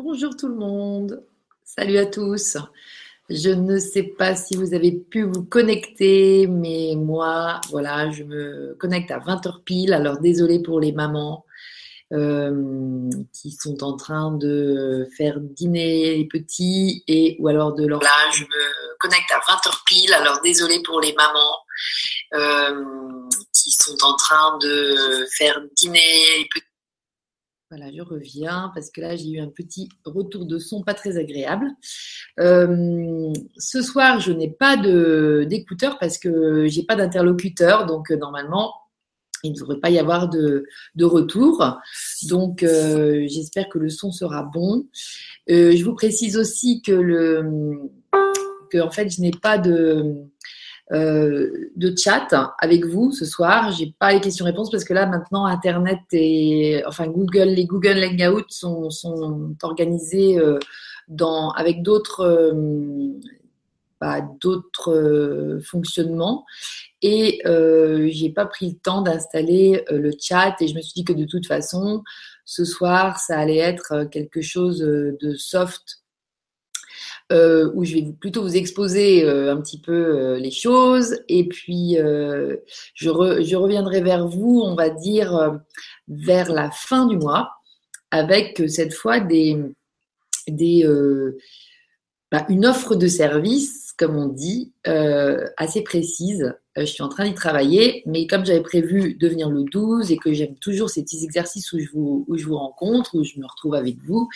Bonjour tout le monde. Salut à tous. Je ne sais pas si vous avez pu vous connecter, mais moi, voilà, je me connecte à 20h pile. Alors désolé pour les mamans euh, qui sont en train de faire dîner les petits et ou alors de leur. Là, je me connecte à 20h pile. Alors désolé pour les mamans euh, qui sont en train de faire dîner les petits voilà, je reviens parce que là, j'ai eu un petit retour de son pas très agréable. Euh, ce soir, je n'ai pas d'écouteur parce que j'ai pas d'interlocuteur. Donc, euh, normalement, il ne devrait pas y avoir de, retour. Donc, euh, j'espère que le son sera bon. je vous précise aussi que, le, que en fait, je n'ai pas de euh, de chat avec vous ce soir. J'ai pas les questions-réponses parce que là maintenant Internet et enfin Google, les Google Hangouts sont, sont organisés euh, dans avec d'autres euh, bah, d'autres fonctionnements et j'ai pas pris le temps d'installer le chat et je me suis dit que de toute façon ce soir ça allait être quelque chose de soft euh, où je vais plutôt vous exposer euh, un petit peu euh, les choses et puis je, je, reviendrai vers vous, on va dire, vers la fin du mois avec cette fois des, des, bah, une offre de service comme on dit, euh, assez précise. Euh, je suis en train d'y travailler, mais comme j'avais prévu de venir le 12 et que j'aime toujours ces petits exercices où je vous, où je vous rencontre, où je me retrouve avec vous,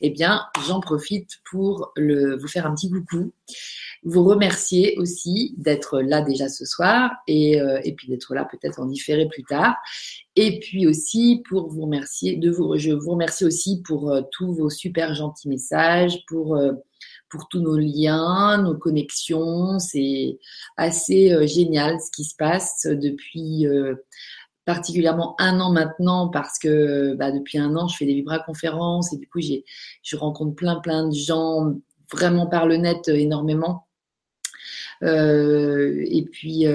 eh bien, j'en profite pour le, vous faire un petit coucou. Vous remercier aussi d'être là déjà ce soir et, euh, et puis d'être là peut-être en différé plus tard. Et puis aussi pour vous remercier, de vous, je vous remercie aussi pour tous vos super gentils messages, pour pour tous nos liens, nos connexions. C'est assez euh, génial ce qui se passe depuis euh, particulièrement un an maintenant parce que bah, depuis un an, je fais des vibra-conférences et du coup, j'ai, je rencontre plein, plein de gens vraiment par le net euh, énormément. et puis,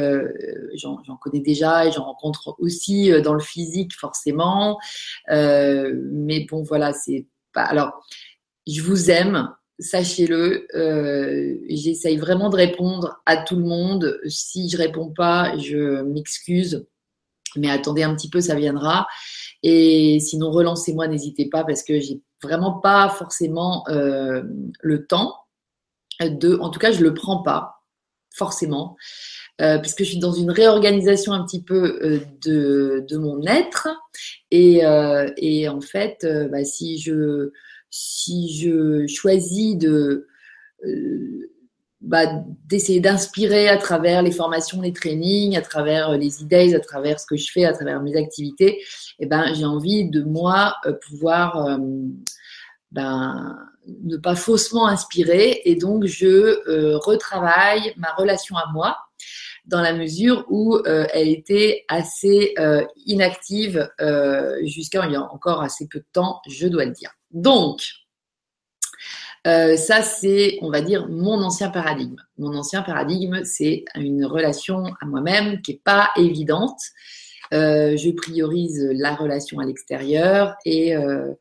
j'en, connais déjà et j'en rencontre aussi dans le physique, forcément. mais bon, voilà, c'est pas. Alors, je vous aime sachez-le, euh, j'essaye vraiment de répondre à tout le monde. Si je réponds pas, je m'excuse, mais attendez un petit peu, ça viendra. Et sinon, relancez-moi, n'hésitez pas, parce que j'ai vraiment pas forcément euh, le temps de, en tout cas, je le prends pas forcément, euh, puisque je suis dans une réorganisation un petit peu de, mon être. Et, et en fait, bah, si je si je choisis de euh, bah, d'essayer d'inspirer à travers les formations, les trainings, à travers euh, les idées, à travers ce que je fais, à travers mes activités, eh ben, j'ai envie de moi euh, pouvoir ben, ne pas faussement inspirer et donc je retravaille ma relation à moi dans la mesure où elle était assez inactive jusqu'à il y a encore assez peu de temps, je dois le dire. Donc, euh, ça, c'est, on va dire, mon ancien paradigme. Mon ancien paradigme, c'est une relation à moi-même qui n'est pas évidente. Euh, je priorise la relation à l'extérieur et, euh,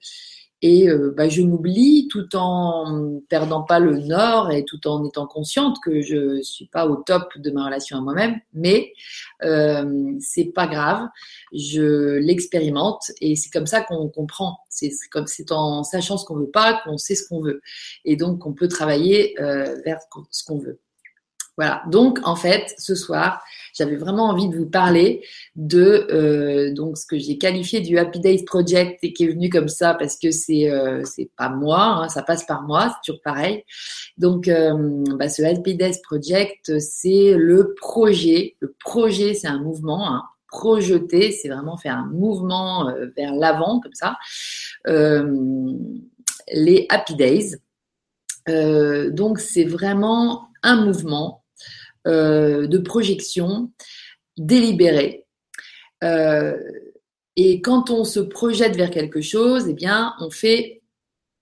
et euh, bah, je m'oublie tout en perdant pas le nord et tout en étant consciente que je suis pas au top de ma relation à moi-même. Mais euh, c'est pas grave, je l'expérimente et c'est comme ça qu'on comprend. C'est comme c'est en sachant ce qu'on veut pas qu'on sait ce qu'on veut et donc on peut travailler euh, vers ce qu'on veut. Voilà. Donc en fait, ce soir, j'avais vraiment envie de vous parler de euh, donc ce que j'ai qualifié du Happy Days Project et qui est venu comme ça parce que c'est euh, c'est pas moi, hein, ça passe par moi, c'est toujours pareil. Donc euh, bah, ce Happy Days Project, c'est le projet. Le projet, c'est un mouvement. Hein, projeter, c'est vraiment faire un mouvement euh, vers l'avant comme ça. Euh, les Happy Days. donc c'est vraiment un mouvement euh, de projection délibérée. Euh, et quand on se projette vers quelque chose, eh bien, on fait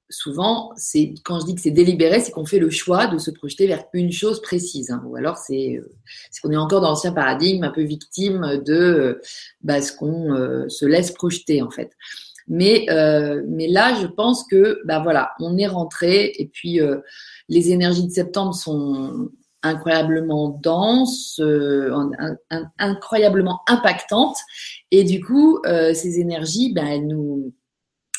souvent, c'est quand je dis que c'est délibéré, c'est qu'on fait le choix de se projeter vers une chose précise. Hein. ou alors c'est euh, qu'on est encore dans l'ancien paradigme, un peu victime de bah, ce qu'on se laisse projeter en fait. Mais, mais là, je pense que, bah voilà, on est rentré et puis les énergies de septembre sont incroyablement denses, euh, incroyablement impactantes. Et du coup, ces énergies, ben, elles nous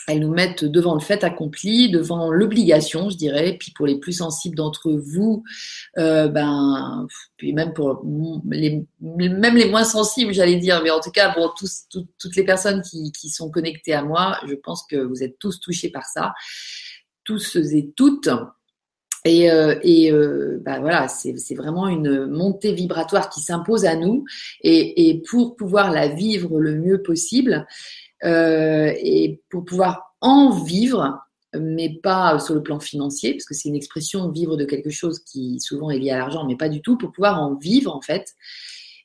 elles nous mettent devant le fait accompli, devant l'obligation, je dirais. Puis pour les plus sensibles d'entre vous, euh, ben, puis même pour les, même les moins sensibles, j'allais dire, mais en tout cas pour tous, toutes les personnes qui, qui sont connectées à moi, je pense que vous êtes tous touchés par ça, tous et toutes. Et, euh, euh, ben voilà, c'est vraiment une montée vibratoire qui s'impose à nous. Et, pour pouvoir la vivre le mieux possible, euh, et pour pouvoir en vivre, mais pas sur le plan financier, parce que c'est une expression vivre de quelque chose qui souvent est lié à l'argent, mais pas du tout, pour pouvoir en vivre en fait,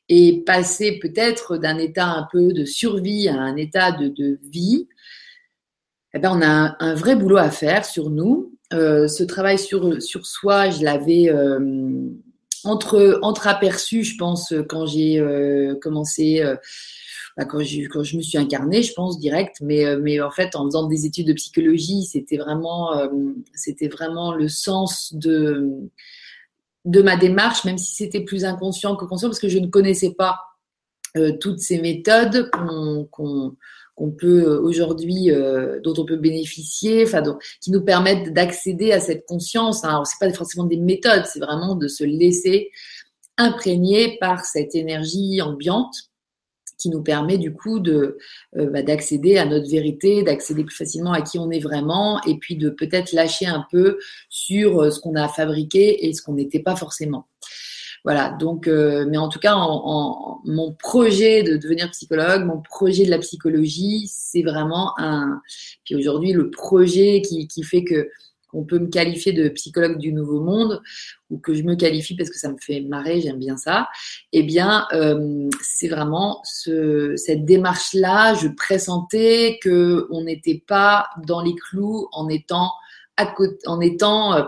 et passer peut-être d'un état un peu de survie à un état de, de vie, eh ben on a un, vrai boulot à faire sur nous. Euh, ce travail sur, sur soi, je l'avais euh, entre, entre aperçu, je pense, quand j'ai euh, commencé bah, quand, quand, je me suis incarnée, je pense direct, mais, mais en fait, en faisant des études de psychologie, c'était vraiment, c'était vraiment le sens de, de ma démarche, même si c'était plus inconscient que conscient, parce que je ne connaissais pas toutes ces méthodes qu'on peut aujourd'hui, dont on peut bénéficier, qui nous permettent d'accéder à cette conscience. Hein. Alors, c'est pas forcément des méthodes, c'est vraiment de se laisser imprégner par cette énergie ambiante qui nous permet du coup euh, bah, d'accéder à notre vérité, d'accéder plus facilement à qui on est vraiment, et puis de peut-être lâcher un peu sur euh, ce qu'on a fabriqué et ce qu'on n'était pas forcément. Voilà, donc, euh, mais en tout cas, en, mon projet de devenir psychologue, mon projet de la psychologie, c'est vraiment un. Puis aujourd'hui, le projet qui, qui fait que qu'on peut me qualifier de psychologue du nouveau monde ou que je me qualifie parce que ça me fait marrer, j'aime bien ça, eh bien, euh, c'est vraiment ce, cette démarche-là. Je pressentais que on n'était pas dans les clous en étant à côté, en étant euh,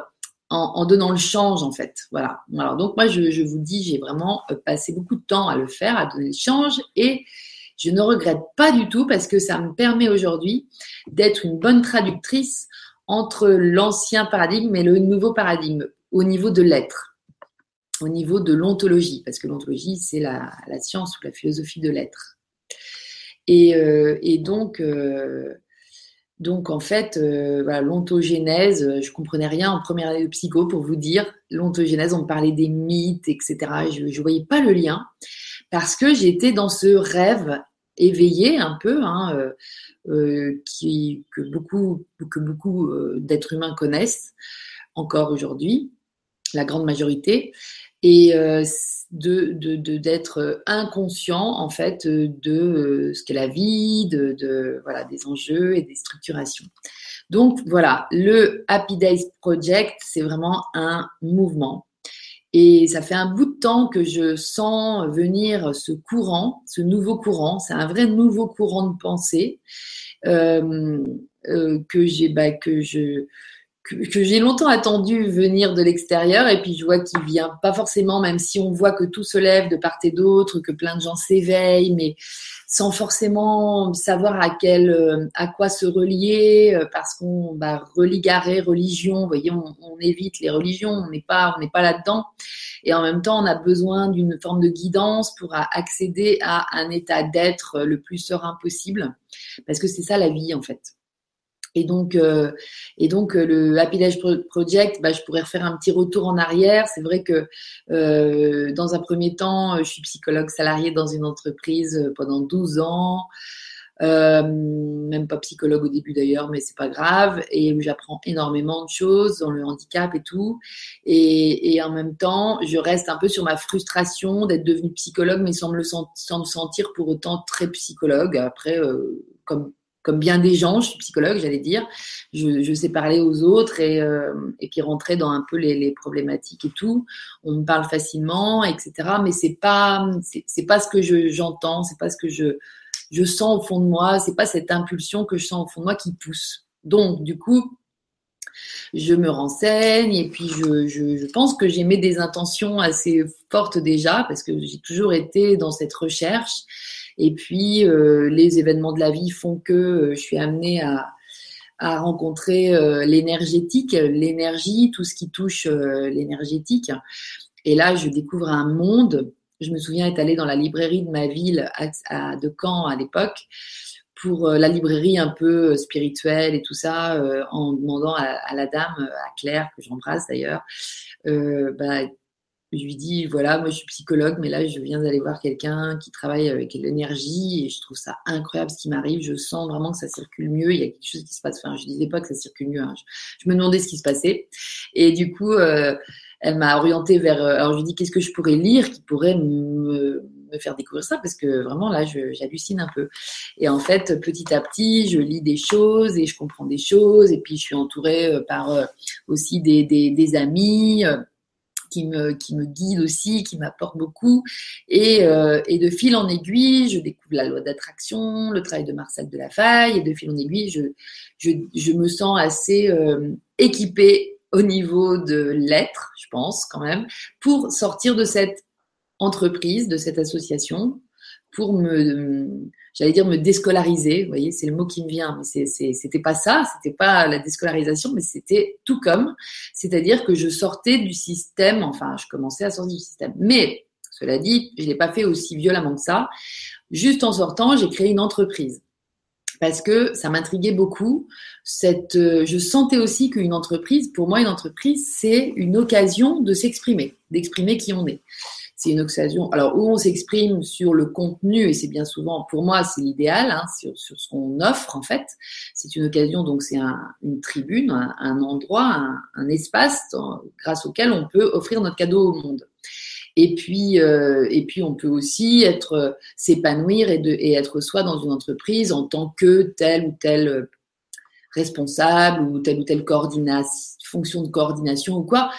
en, donnant le change en fait. Voilà. Alors donc moi je, je vous dis, j'ai vraiment euh, passé beaucoup de temps à le faire, à donner le change et je ne regrette pas du tout parce que ça me permet aujourd'hui d'être une bonne traductrice entre l'ancien paradigme et le nouveau paradigme au niveau de l'être, au niveau de l'ontologie, parce que l'ontologie, c'est la, science ou la philosophie de l'être. Et, euh, donc, euh, donc, en fait, euh, l'ontogénèse, je comprenais rien en première année de psycho pour vous dire. L'ontogénèse, on parlait des mythes, etc. Je ne voyais pas le lien parce que j'étais dans ce rêve éveillé un peu, hein, euh, euh, que beaucoup, que beaucoup euh, d'êtres humains connaissent encore aujourd'hui, la grande majorité, et de, d'être inconscient en fait de ce qu'est la vie, de, de, voilà des enjeux et des structurations. Donc voilà, le Happy Days Project, c'est vraiment un mouvement et ça fait un bout de temps que je sens venir ce courant, ce nouveau courant. C'est un vrai nouveau courant de pensée euh, euh, que j'ai, bah, que je que, j'ai longtemps attendu venir de l'extérieur et puis je vois qu'il vient pas forcément, même si on voit que tout se lève de part et d'autre, que plein de gens s'éveillent, mais sans forcément savoir à quel, euh, à quoi se relier, euh, parce qu'on bah, religarer religion, vous voyez, on, on, évite les religions, on n'est pas, on n'est pas là-dedans, et en même temps, on a besoin d'une forme de guidance pour accéder à un état d'être le plus serein possible, parce que c'est ça la vie en fait. Et donc, euh, et donc euh, le Happy Dash Project, bah, je pourrais refaire un petit retour en arrière. C'est vrai que euh, dans un premier temps, je suis psychologue salarié dans une entreprise pendant 12 ans. même pas psychologue au début d'ailleurs, mais c'est pas grave. Et j'apprends énormément de choses dans le handicap et tout. Et, et, en même temps, je reste un peu sur ma frustration d'être devenue psychologue, mais sans me, le sentir pour autant très psychologue. Après, comme comme bien des gens, je suis psychologue, j'allais dire, je, sais parler aux autres et, euh, et puis rentrer dans un peu les, les, problématiques et tout. On me parle facilement, etc. Mais c'est pas, c'est pas ce que j'entends, c'est pas ce que je, je sens au fond de moi, c'est pas cette impulsion que je sens au fond de moi qui pousse. Donc, du coup, je me renseigne et puis je, je, je pense que j'ai mis des intentions assez fortes déjà parce que j'ai toujours été dans cette recherche Et puis, les événements de la vie font que je suis amenée à, rencontrer l'énergétique, l'énergie, tout ce qui touche l'énergétique. Et là, je découvre un monde. Je me souviens être allée dans la librairie de ma ville de Caen à l'époque pour la librairie un peu spirituelle et tout ça, en demandant à, la dame, à Claire, que j'embrasse d'ailleurs, bah, je lui dis voilà, moi je suis psychologue, mais là je viens d'aller voir quelqu'un qui travaille avec l'énergie et je trouve ça incroyable ce qui m'arrive. Je sens vraiment que ça circule mieux. Il y a quelque chose qui se passe. Enfin, je disais pas que ça circule mieux. Hein. Je, me demandais ce qui se passait et du coup, euh, elle m'a orientée vers. Euh, alors je lui dis qu'est-ce que je pourrais lire qui pourrait me, faire découvrir ça? Parce que vraiment là j'hallucine un peu. Et en fait, petit à petit, je lis des choses et je comprends des choses et puis je suis entourée euh, par aussi des, des amis qui me, guide aussi, qui m'apporte beaucoup. Et, euh, et, de fil en aiguille, je découvre la loi d'attraction, le travail de Marcel de la Faille, et de fil en aiguille, je me sens assez euh, équipée au niveau de l'être, je pense quand même, pour sortir de cette entreprise, de cette association, pour me, j'allais dire me déscolariser. Vous voyez, c'est le mot qui me vient, mais c'était pas ça, c'était pas la déscolarisation, mais c'était tout comme, c'est-à-dire que je sortais du système, enfin, je commençais à sortir du système. Mais cela dit, je l'ai pas fait aussi violemment que ça. Juste en sortant, j'ai créé une entreprise parce que ça m'intriguait beaucoup. Euh, je sentais aussi qu'une entreprise, pour moi, une entreprise, c'est une occasion de s'exprimer, d'exprimer qui on est c'est une occasion. Alors, où on s'exprime sur le contenu, et c'est bien souvent, pour moi, c'est l'idéal, hein, sur, ce qu'on offre, en fait. C'est une occasion, donc c'est un, une tribune, un, endroit, un, espace grâce auquel on peut offrir notre cadeau au monde. Et puis, euh, et puis, on peut aussi être s'épanouir et, être soi dans une entreprise en tant que tel ou tel responsable ou telle ou telle coordination, fonction de coordination ou quoi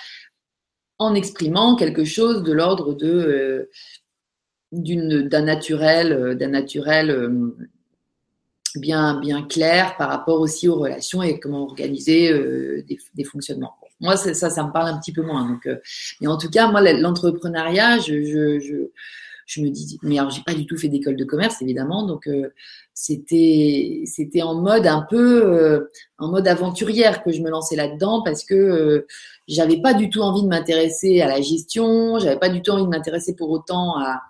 en exprimant quelque chose de l'ordre de euh, d'un naturel, euh, d'un naturel euh, bien, bien clair par rapport aussi aux relations et comment organiser des, fonctionnements. Moi, ça, ça me parle un petit peu moins. Donc, mais en tout cas, moi, l'entrepreneuriat, je, je, me dis, mais alors, j'ai pas du tout fait d'école de commerce, évidemment. Donc, c'était c'était en mode un peu euh, en mode aventurière que je me lançais là-dedans parce que euh, j'avais pas du tout envie de m'intéresser à la gestion, j'avais pas du tout envie de m'intéresser pour autant à,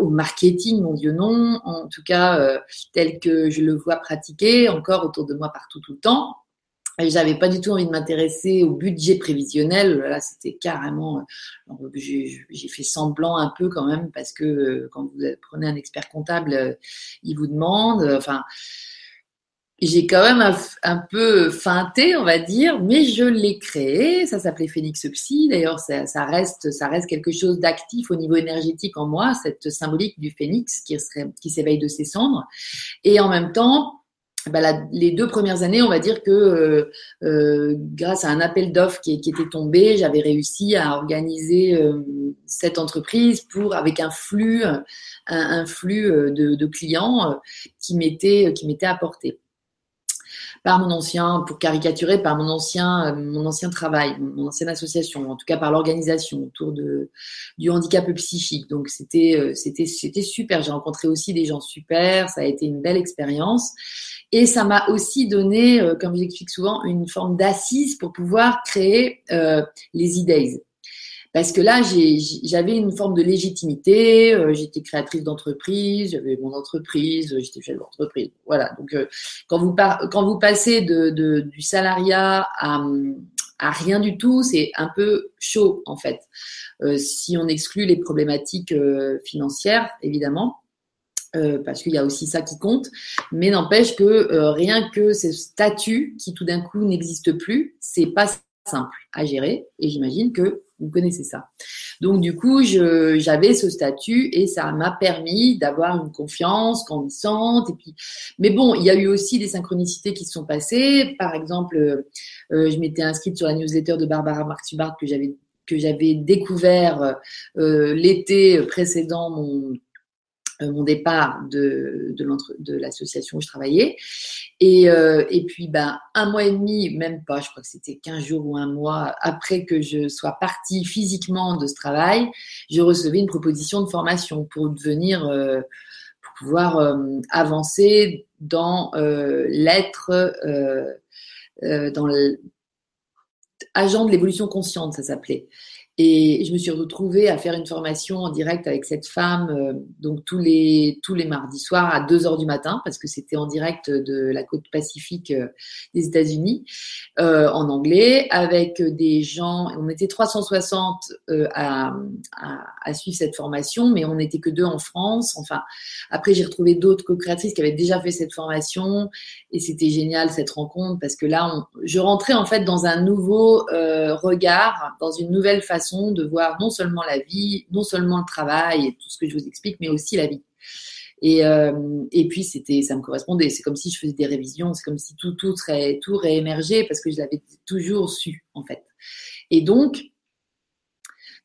au marketing, mon Dieu non, en tout cas euh, tel que je le vois pratiquer encore autour de moi partout tout le temps. J'avais pas du tout envie de m'intéresser au budget prévisionnel. Là, c'était carrément. Euh, j'ai fait semblant un peu quand même parce que euh, quand vous prenez un expert comptable, euh, il vous demande. Enfin, j'ai quand même un, peu feinté, on va dire, mais je l'ai créé. Ça s'appelait Phoenix Psy. D'ailleurs, ça, reste, quelque chose d'actif au niveau énergétique en moi, cette symbolique du phénix qui s'éveille de ses cendres. Et en même temps, bah, les deux premières années, on va dire que euh, euh, grâce à un appel d'offres qui, était tombé, j'avais réussi à organiser euh, cette entreprise pour avec un flux, un, flux de, de clients qui m'était qui m'était apporté par mon ancien, pour caricaturer, par mon ancien, mon ancien travail, mon ancienne association, en tout cas par l'organisation autour de, du handicap psychique. Donc c'était, c'était, c'était super. J'ai rencontré aussi des gens super. Ça a été une belle expérience. Et ça m'a aussi donné, euh, comme j'explique souvent, une forme d'assise pour pouvoir créer euh, les e Parce que là, j'avais une forme de légitimité, euh, j'étais créatrice d'entreprise, j'avais mon entreprise, j'étais chef d'entreprise. Voilà. Donc, quand, vous quand vous passez de, de, du salariat à, à rien du tout, c'est un peu chaud en fait. si on exclut les problématiques financières, évidemment. Euh, parce qu'il y a aussi ça qui compte, mais n'empêche que euh, rien que ce statut qui tout d'un coup n'existe plus, c'est pas simple à gérer et j'imagine que vous connaissez ça. Donc du coup, j'avais ce statut et ça m'a permis d'avoir une confiance grandissante. Et puis, mais bon, il y a eu aussi des synchronicités qui se sont passées. Par exemple, euh, je m'étais inscrite sur la newsletter de Barbara Martubart que j'avais que j'avais découvert l'été précédent mon euh, mon départ de, de, l'association où je travaillais. Et, euh, et puis, ben, un mois et demi, même pas, je crois que c'était 15 jours ou un mois après que je sois partie physiquement de ce travail, je recevais une proposition de formation pour devenir, euh, pour pouvoir avancer dans l'être, dans l'agent de l'évolution consciente, ça s'appelait. Et je me suis retrouvée à faire une formation en direct avec cette femme, euh, donc tous les, tous les mardis soirs à 2 heures du matin, parce que c'était en direct de la côte pacifique euh, des États-Unis, euh, en anglais, avec des gens, on était 360 euh, à, à, suivre cette formation, mais on n'était que deux en France. Enfin, après, j'ai retrouvé d'autres co-créatrices qui avaient déjà fait cette formation, et c'était génial cette rencontre, parce que là, je rentrais en fait dans un nouveau regard, dans une nouvelle façon de voir non seulement la vie, non seulement le travail et tout ce que je vous explique, mais aussi la vie. Et, euh, et puis c'était, ça me correspondait. C'est comme si je faisais des révisions, c'est comme si tout tout serait tout réémergé parce que je l'avais toujours su en fait. Et donc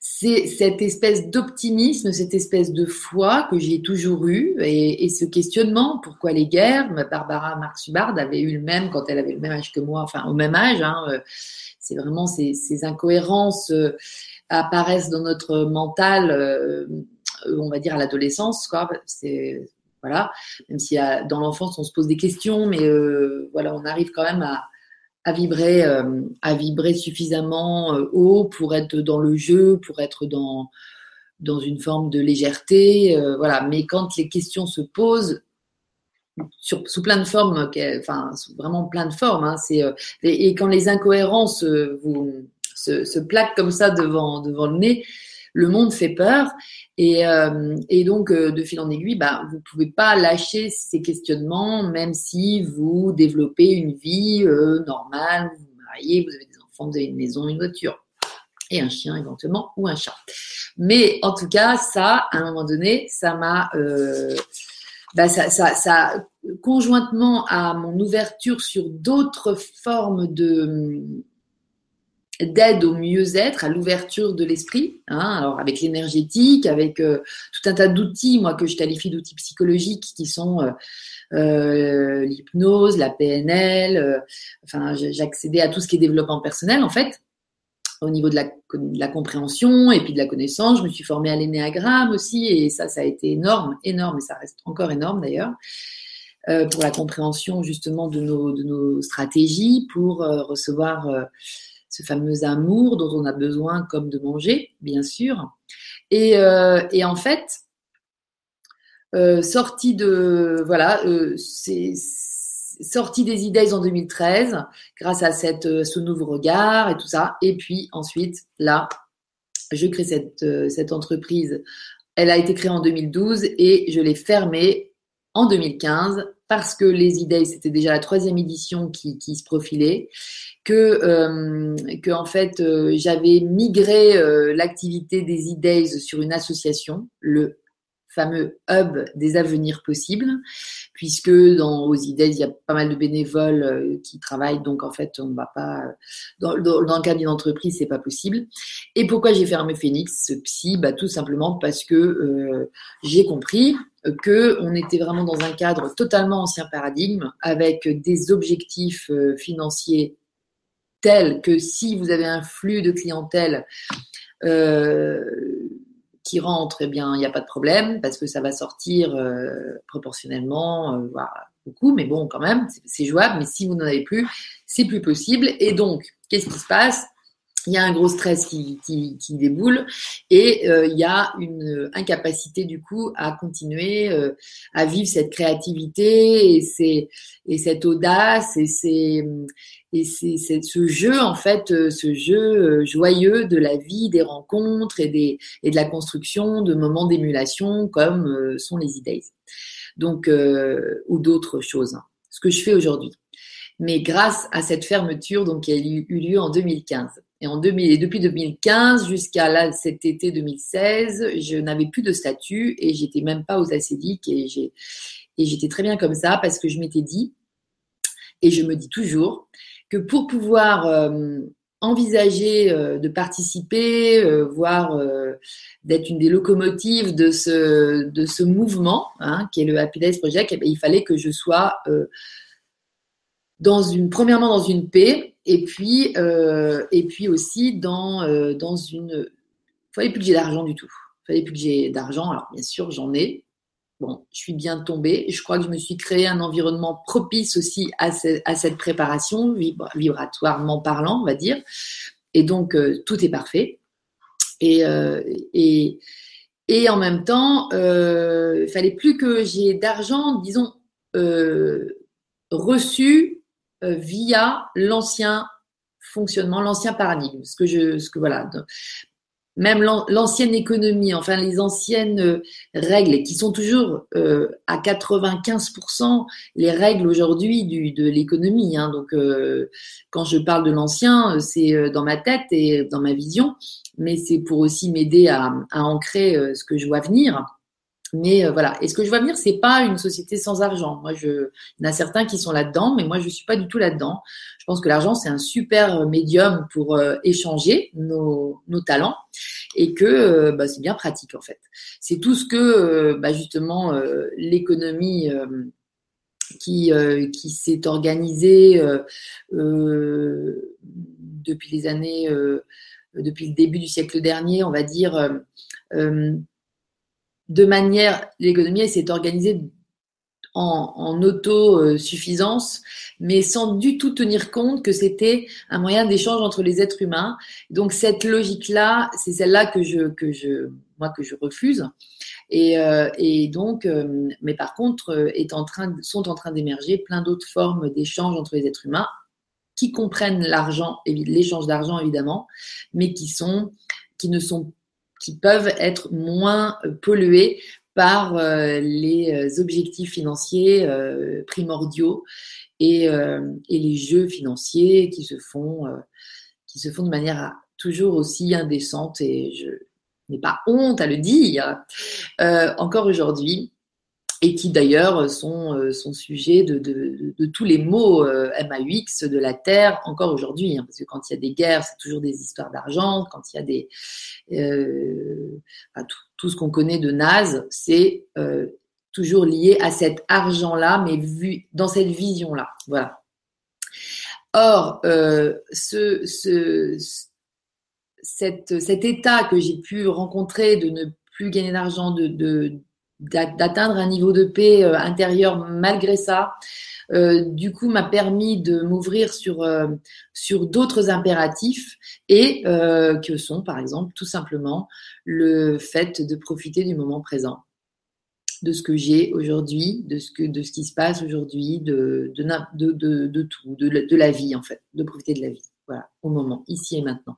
c'est cette espèce d'optimisme, cette espèce de foi que j'ai toujours eu et, ce questionnement pourquoi les guerres. Barbara Marx Hubbard avait eu le même quand elle avait le même âge que moi, enfin au même âge. Hein, euh, c'est vraiment ces, ces incohérences. Euh, apparaissent dans notre mental, euh, on va dire à l'adolescence, quoi. C'est voilà, même si dans l'enfance on se pose des questions, mais euh, voilà, on arrive quand même à, vibrer, euh, à vibrer suffisamment haut pour être dans le jeu, pour être dans dans une forme de légèreté, voilà. Mais quand les questions se posent, sur, sous plein de formes, enfin vraiment plein de formes. Hein, c'est et, quand les incohérences vous se, plaque comme ça devant, devant le nez, le monde fait peur. Et, euh, et donc, euh, de fil en aiguille, bah, vous ne pouvez pas lâcher ces questionnements, même si vous développez une vie euh, normale, vous vous mariez, vous avez des enfants, vous avez une maison, une voiture et un chien éventuellement ou un chat. Mais en tout cas, ça, à un moment donné, ça m'a, bah ça, ça, ça, conjointement à mon ouverture sur d'autres formes de d'aide au mieux-être, à l'ouverture de l'esprit, hein, alors avec l'énergétique, avec euh, tout un tas d'outils, moi que je qualifie d'outils psychologiques qui sont euh, euh, l'hypnose, la PNL, enfin j'accédais à tout ce qui est développement personnel en fait, au niveau de la, de la, compréhension et puis de la connaissance. Je me suis formée à l'énéagramme aussi et ça, ça a été énorme, énorme et ça reste encore énorme d'ailleurs. pour la compréhension justement de nos, de nos stratégies pour recevoir ce fameux amour dont on a besoin comme de manger, bien sûr. Et, euh, en fait, euh, sorti de voilà, euh, c'est sorti des idées en 2013 grâce à euh, ce nouveau regard et tout ça. Et puis ensuite, là, je crée cette entreprise. Elle a été créée en 2012 et je l'ai fermée en 2015 parce que les idées, c'était déjà la troisième édition qui, se profilait que, euh, fait euh, j'avais migré euh, l'activité des e sur une association, le fameux hub des avenirs possibles, puisque dans aux idées il y a pas mal de bénévoles euh, qui travaillent, donc en fait on va pas dans, dans, le cadre d'une entreprise c'est pas possible. Et pourquoi j'ai fermé Phoenix, ce psy? Bah tout simplement parce que euh, j'ai compris que on était vraiment dans un cadre totalement ancien paradigme avec des objectifs financiers tel que si vous avez un flux de clientèle euh, qui rentre, eh bien, il n'y a pas de problème parce que ça va sortir euh, proportionnellement, euh, voire beaucoup, mais bon, quand même, c'est jouable. Mais si vous n'en avez plus, c'est plus possible. Et donc, qu'est-ce qui se passe? Il y a un gros stress qui, qui, qui déboule et euh, il y a une incapacité du coup à continuer euh, à vivre cette créativité et, c'est, et cette audace et, c'est, et c'est, ce jeu en fait, euh, ce jeu joyeux de la vie, des rencontres et, des, et de la construction de moments d'émulation comme sont les idées. Donc, ou d'autres choses, hein. ce que je fais aujourd'hui. Mais grâce à cette fermeture donc, qui a eu lieu en 2015. Et, en 2000, et depuis 2015 jusqu'à cet été 2016, je n'avais plus de statut et j'étais même pas aux acédiques et j'étais très bien comme ça parce que je m'étais dit et je me dis toujours que pour pouvoir euh, envisager euh, de participer, euh, voire d'être une des locomotives de ce, mouvement, hein, qui est le Happy Days Project, eh il fallait que je sois premièrement dans une paix, et puis, euh, et puis aussi dans, euh, dans une. Il fallait plus que j'ai d'argent du tout. Il fallait plus que j'ai d'argent. Alors, bien sûr, j'en ai. bon, je suis bien tombée. Je crois que je me suis créé un environnement propice aussi à, cette préparation, vibratoirement parlant, on va dire. Et donc, euh, tout est parfait. Et, euh, et, et, en même temps, euh, il fallait plus que j'ai d'argent, disons, reçu via l'ancien fonctionnement, l'ancien paradigme. Ce que je, ce que voilà, même l'ancienne économie, enfin les anciennes euh, règles qui sont toujours euh, à 95% les règles aujourd'hui de l'économie. Hein. Donc euh, quand je parle de l'ancien, c'est dans ma tête et dans ma vision, mais c'est pour aussi m'aider à, à, ancrer ce que je vois venir. Mais voilà, et ce que je vois venir, c'est pas une société sans argent. Moi, je, il y en a certains qui sont là-dedans, mais moi, je suis pas du tout là-dedans. Je pense que l'argent, c'est un super médium pour échanger nos, nos talents et que euh, bah, c'est bien pratique en fait. C'est tout ce que euh, bah, justement euh, l'économie qui, qui s'est organisée depuis les années, depuis le début du siècle dernier, on va dire, de manière, l'économie s'est organisée en, en autosuffisance, mais sans du tout tenir compte que c'était un moyen d'échange entre les êtres humains. Donc cette logique-là, c'est celle-là que je, que je, moi que je refuse. Et, euh, et donc, euh, mais par contre, euh, est en train, sont en train d'émerger plein d'autres formes d'échange entre les êtres humains qui comprennent l'argent, l'échange d'argent évidemment, mais qui sont, qui ne sont qui peuvent être moins pollués par euh, les euh, objectifs financiers euh, primordiaux et, et, les jeux financiers qui se font, qui se font de manière toujours aussi indécente et je n'ai pas honte à le dire. Encore aujourd'hui et qui d'ailleurs sont, euh, sont sujets de, tous les mots euh, MAUX de la Terre encore aujourd'hui. Hein, parce que quand il y a des guerres, c'est toujours des histoires d'argent. Quand il y a des... Euh, tout, ce qu'on connaît de naze, c'est euh, toujours lié à cet argent-là, mais vu dans cette vision-là. Voilà. Or, euh, ce, cet état que j'ai pu rencontrer de ne plus gagner d'argent, de d'atteindre un niveau de paix euh, intérieur malgré ça. Euh, du coup, m'a permis de m'ouvrir sur euh, sur d'autres impératifs et que sont, par exemple, tout simplement le fait de profiter du moment présent, de ce que j'ai aujourd'hui, de ce que de ce qui se passe aujourd'hui, de de, de de, tout, de, de la vie en fait, de profiter de la vie, voilà, au moment, ici et maintenant.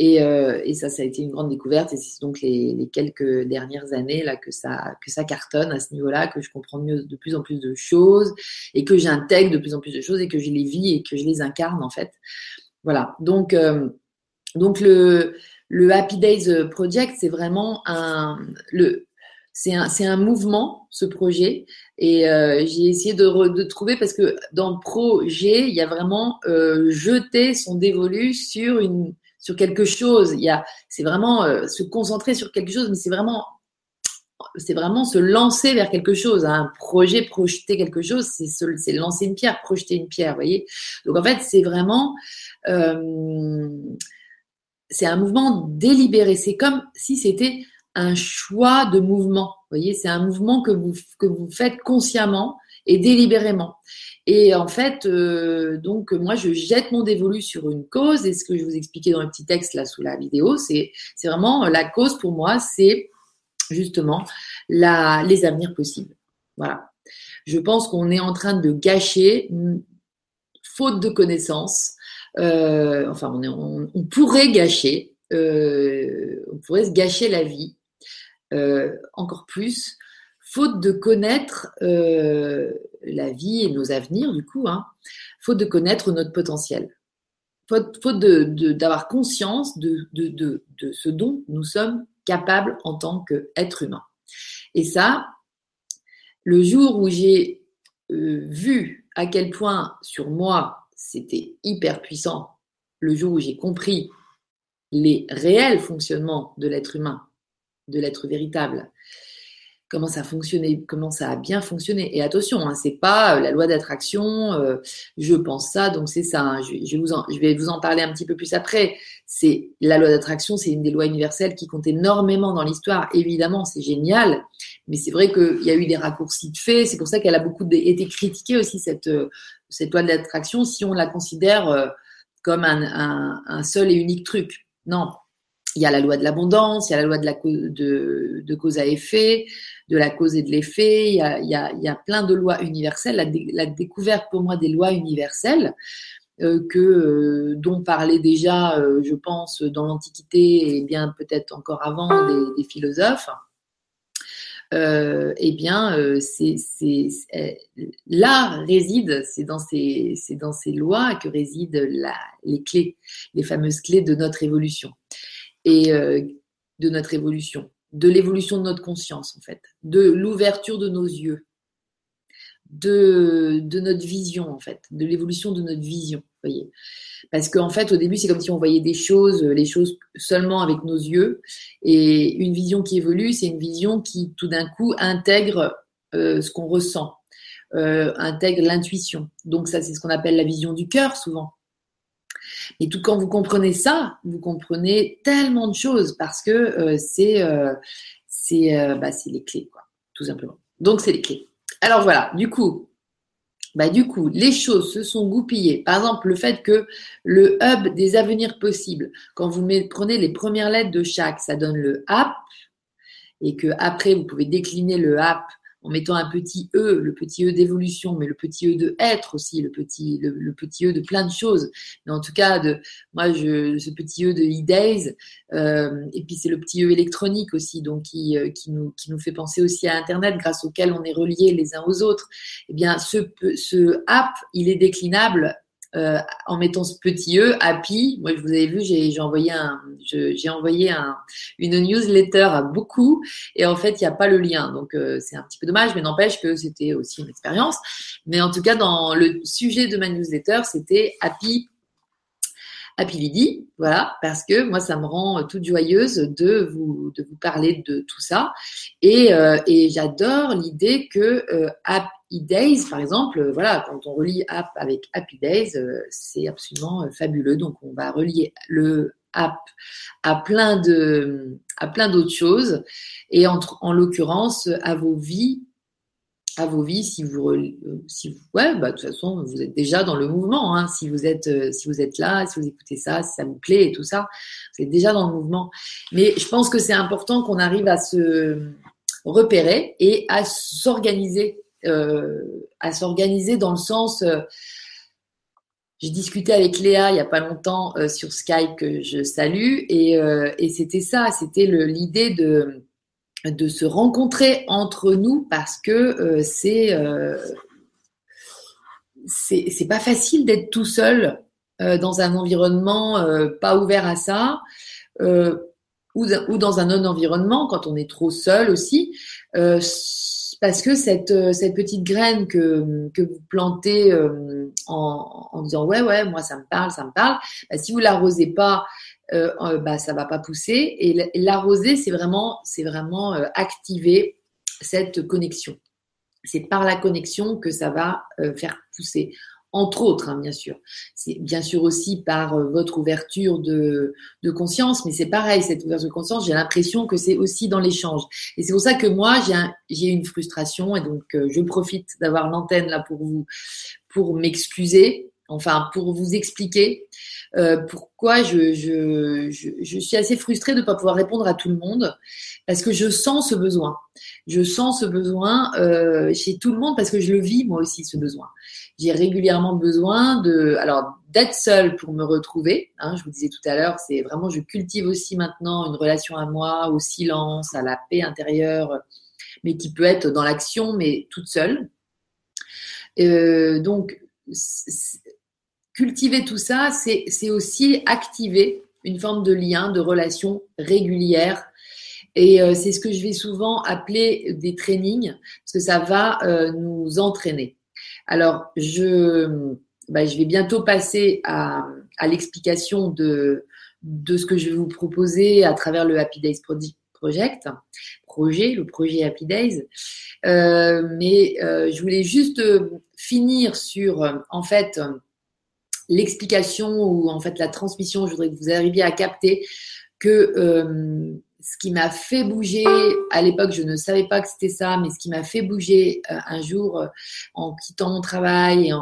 Et, euh, et, ça, ça a été une grande découverte. Et c'est donc les, quelques dernières années là que ça que ça cartonne à ce niveau-là, que je comprends mieux de plus en plus de choses et que j'intègre de plus en plus de choses et que je les vis et que je les incarne en fait. Voilà. Donc euh, donc le le Happy Days Project, c'est vraiment un le c'est un, un mouvement, ce projet. Et euh, j'ai essayé de, de, trouver, parce que dans le projet, il y a vraiment jeter son dévolu sur une, sur quelque chose. Il y a, c'est vraiment euh, se concentrer sur quelque chose, mais c'est vraiment, c'est vraiment se lancer vers quelque chose. Un projet, projeter quelque chose, c'est, c'est lancer une pierre, projeter une pierre, voyez. Donc en fait, c'est vraiment, euh, c'est un mouvement délibéré. C'est comme si c'était un choix de mouvement. Vous voyez, c'est un mouvement que vous que vous faites consciemment et délibérément. Et en fait, euh, donc moi, je jette mon dévolu sur une cause. Et ce que je vous expliquais dans le petit texte là sous la vidéo, c'est c'est vraiment la cause pour moi, c'est justement la, les avenirs possibles. Voilà. Je pense qu'on est en train de gâcher, faute de connaissances. Euh, enfin, on, est, on, pourrait gâcher, euh, on pourrait se gâcher la vie euh, encore plus faute de connaître euh, la vie et nos avenirs, du coup, hein, faute de connaître notre potentiel, faute, d'avoir conscience de, ce dont nous sommes capables en tant qu'être humain. Et ça, le jour où j'ai euh, vu à quel point sur moi c'était hyper puissant, le jour où j'ai compris les réels fonctionnements de l'être humain, de l'être véritable, comment ça a fonctionné, comment ça a bien fonctionné. Et attention, hein, c'est pas euh, la loi d'attraction, euh, je pense ça, donc c'est ça. Hein. je, vais vous en parler un petit peu plus après. C'est la loi d'attraction, c'est une des lois universelles qui compte énormément dans l'histoire. Évidemment, c'est génial, mais c'est vrai qu'il y a eu des raccourcis de fait. C'est pour ça qu'elle a beaucoup été critiquée aussi cette euh, cette loi de l'attraction si on la considère comme un, seul et unique truc. Non, il y a la loi de l'abondance, il y a la loi de, la, de, cause à effet, de la cause et de l'effet, il, y a, plein de lois universelles. La, découverte pour moi des lois universelles, euh, que, euh, dont parlaient déjà, euh, je pense, dans l'Antiquité et bien peut-être encore avant des, philosophes, eh bien, c'est, là réside, c'est dans ces, lois que résident les clés, les fameuses clés de notre évolution. Et de notre évolution, de l'évolution de notre conscience en fait, de l'ouverture de nos yeux, de, de notre vision en fait, de l'évolution de notre vision, voyez. Parce qu'en fait, au début, c'est comme si on voyait des choses, les choses seulement avec nos yeux. Et une vision qui évolue, c'est une vision qui, tout d'un coup, intègre euh, ce qu'on ressent, euh, intègre l'intuition. Donc ça, c'est ce qu'on appelle la vision du cœur, souvent. Et tout quand vous comprenez ça, vous comprenez tellement de choses parce que euh, c'est euh, c'est euh, bah, les clés, quoi, tout simplement. Donc c'est les clés. Alors voilà, du coup, bah, du coup, les choses se sont goupillées. Par exemple, le fait que le hub des avenirs possibles, quand vous prenez les premières lettres de chaque, ça donne le app, et que après vous pouvez décliner le app en mettant un petit E, le petit E d'évolution, mais le petit E de être aussi, le petit, le, petit E de plein de choses. Mais en tout cas, de, moi, ce petit E de e-days, euh, et puis c'est le petit E électronique aussi, donc qui, euh, qui, nous, qui nous fait penser aussi à Internet, grâce auquel on est reliés les uns aux autres. Eh bien, ce, ce app, il est déclinable euh, en mettant ce petit e happy. Moi, je vous avais vu, j'ai envoyé un, j'ai envoyé un, une newsletter à beaucoup, et en fait, il n'y a pas le lien, donc euh, c'est un petit peu dommage, mais n'empêche que c'était aussi une expérience. Mais en tout cas, dans le sujet de ma newsletter, c'était happy Happy Lydie, voilà, parce que moi, ça me rend toute joyeuse de vous, de vous parler de tout ça. Et, euh, j'adore l'idée que euh, Happy Days, par exemple, euh, voilà, quand on relie App avec Happy Days, euh, c'est absolument euh, fabuleux. Donc, on va relier le App à plein de, à plein d'autres choses, et entre, en l'occurrence à vos vies à vos vies si vous, si vous ouais, bah, de toute façon, vous êtes déjà dans le mouvement. Hein, si vous êtes, si vous êtes là, si vous écoutez ça, si ça vous plaît et tout ça, vous êtes déjà dans le mouvement. Mais je pense que c'est important qu'on arrive à se repérer et à s'organiser, à s'organiser dans le sens. Euh, j'ai discuté avec Léa il y a pas longtemps euh, sur Skype que je salue et, c'était ça, c'était l'idée de de se rencontrer entre nous parce que euh, c'est euh, c'est pas facile d'être tout seul euh, dans un environnement euh, pas ouvert à ça ou, ou, dans un non-environnement quand on est trop seul aussi parce que cette, cette petite graine que, que vous plantez en, en disant ouais ouais moi ça me parle ça me parle bah, si vous l'arrosez pas euh, euh, bah, ça va pas pousser. Et l'arroser, c'est vraiment, c'est vraiment euh, activer cette connexion. C'est par la connexion que ça va euh, faire pousser. Entre autres, hein, bien sûr. C'est bien sûr aussi par votre ouverture de, de conscience, mais c'est pareil, cette ouverture de conscience, j'ai l'impression que c'est aussi dans l'échange. Et c'est pour ça que moi, j'ai une frustration et donc je profite d'avoir l'antenne là pour vous, pour m'excuser, enfin pour vous expliquer euh, pourquoi je, suis assez frustrée de ne pas pouvoir répondre à tout le monde parce que je sens ce besoin. Je sens ce besoin euh, chez tout le monde parce que je le vis moi aussi ce besoin. J'ai régulièrement besoin de, alors d'être seule pour me retrouver. Hein, je vous disais tout à l'heure, c'est vraiment je cultive aussi maintenant une relation à moi, au silence, à la paix intérieure, mais qui peut être dans l'action, mais toute seule. Euh, donc cultiver tout ça, c'est aussi activer une forme de lien, de relation régulière. Et euh, c'est ce que je vais souvent appeler des trainings, parce que ça va euh, nous entraîner. Alors, je, bah, je vais bientôt passer à, l'explication de, de ce que je vais vous proposer à travers le Happy Days Project, projet, le projet Happy Days. mais je voulais juste finir sur, en fait, l'explication ou en fait la transmission. Je voudrais que vous arriviez à capter que ce qui m'a fait bouger, à l'époque, je ne savais pas que c'était ça, mais ce qui m'a fait bouger euh, un jour euh, en quittant mon travail,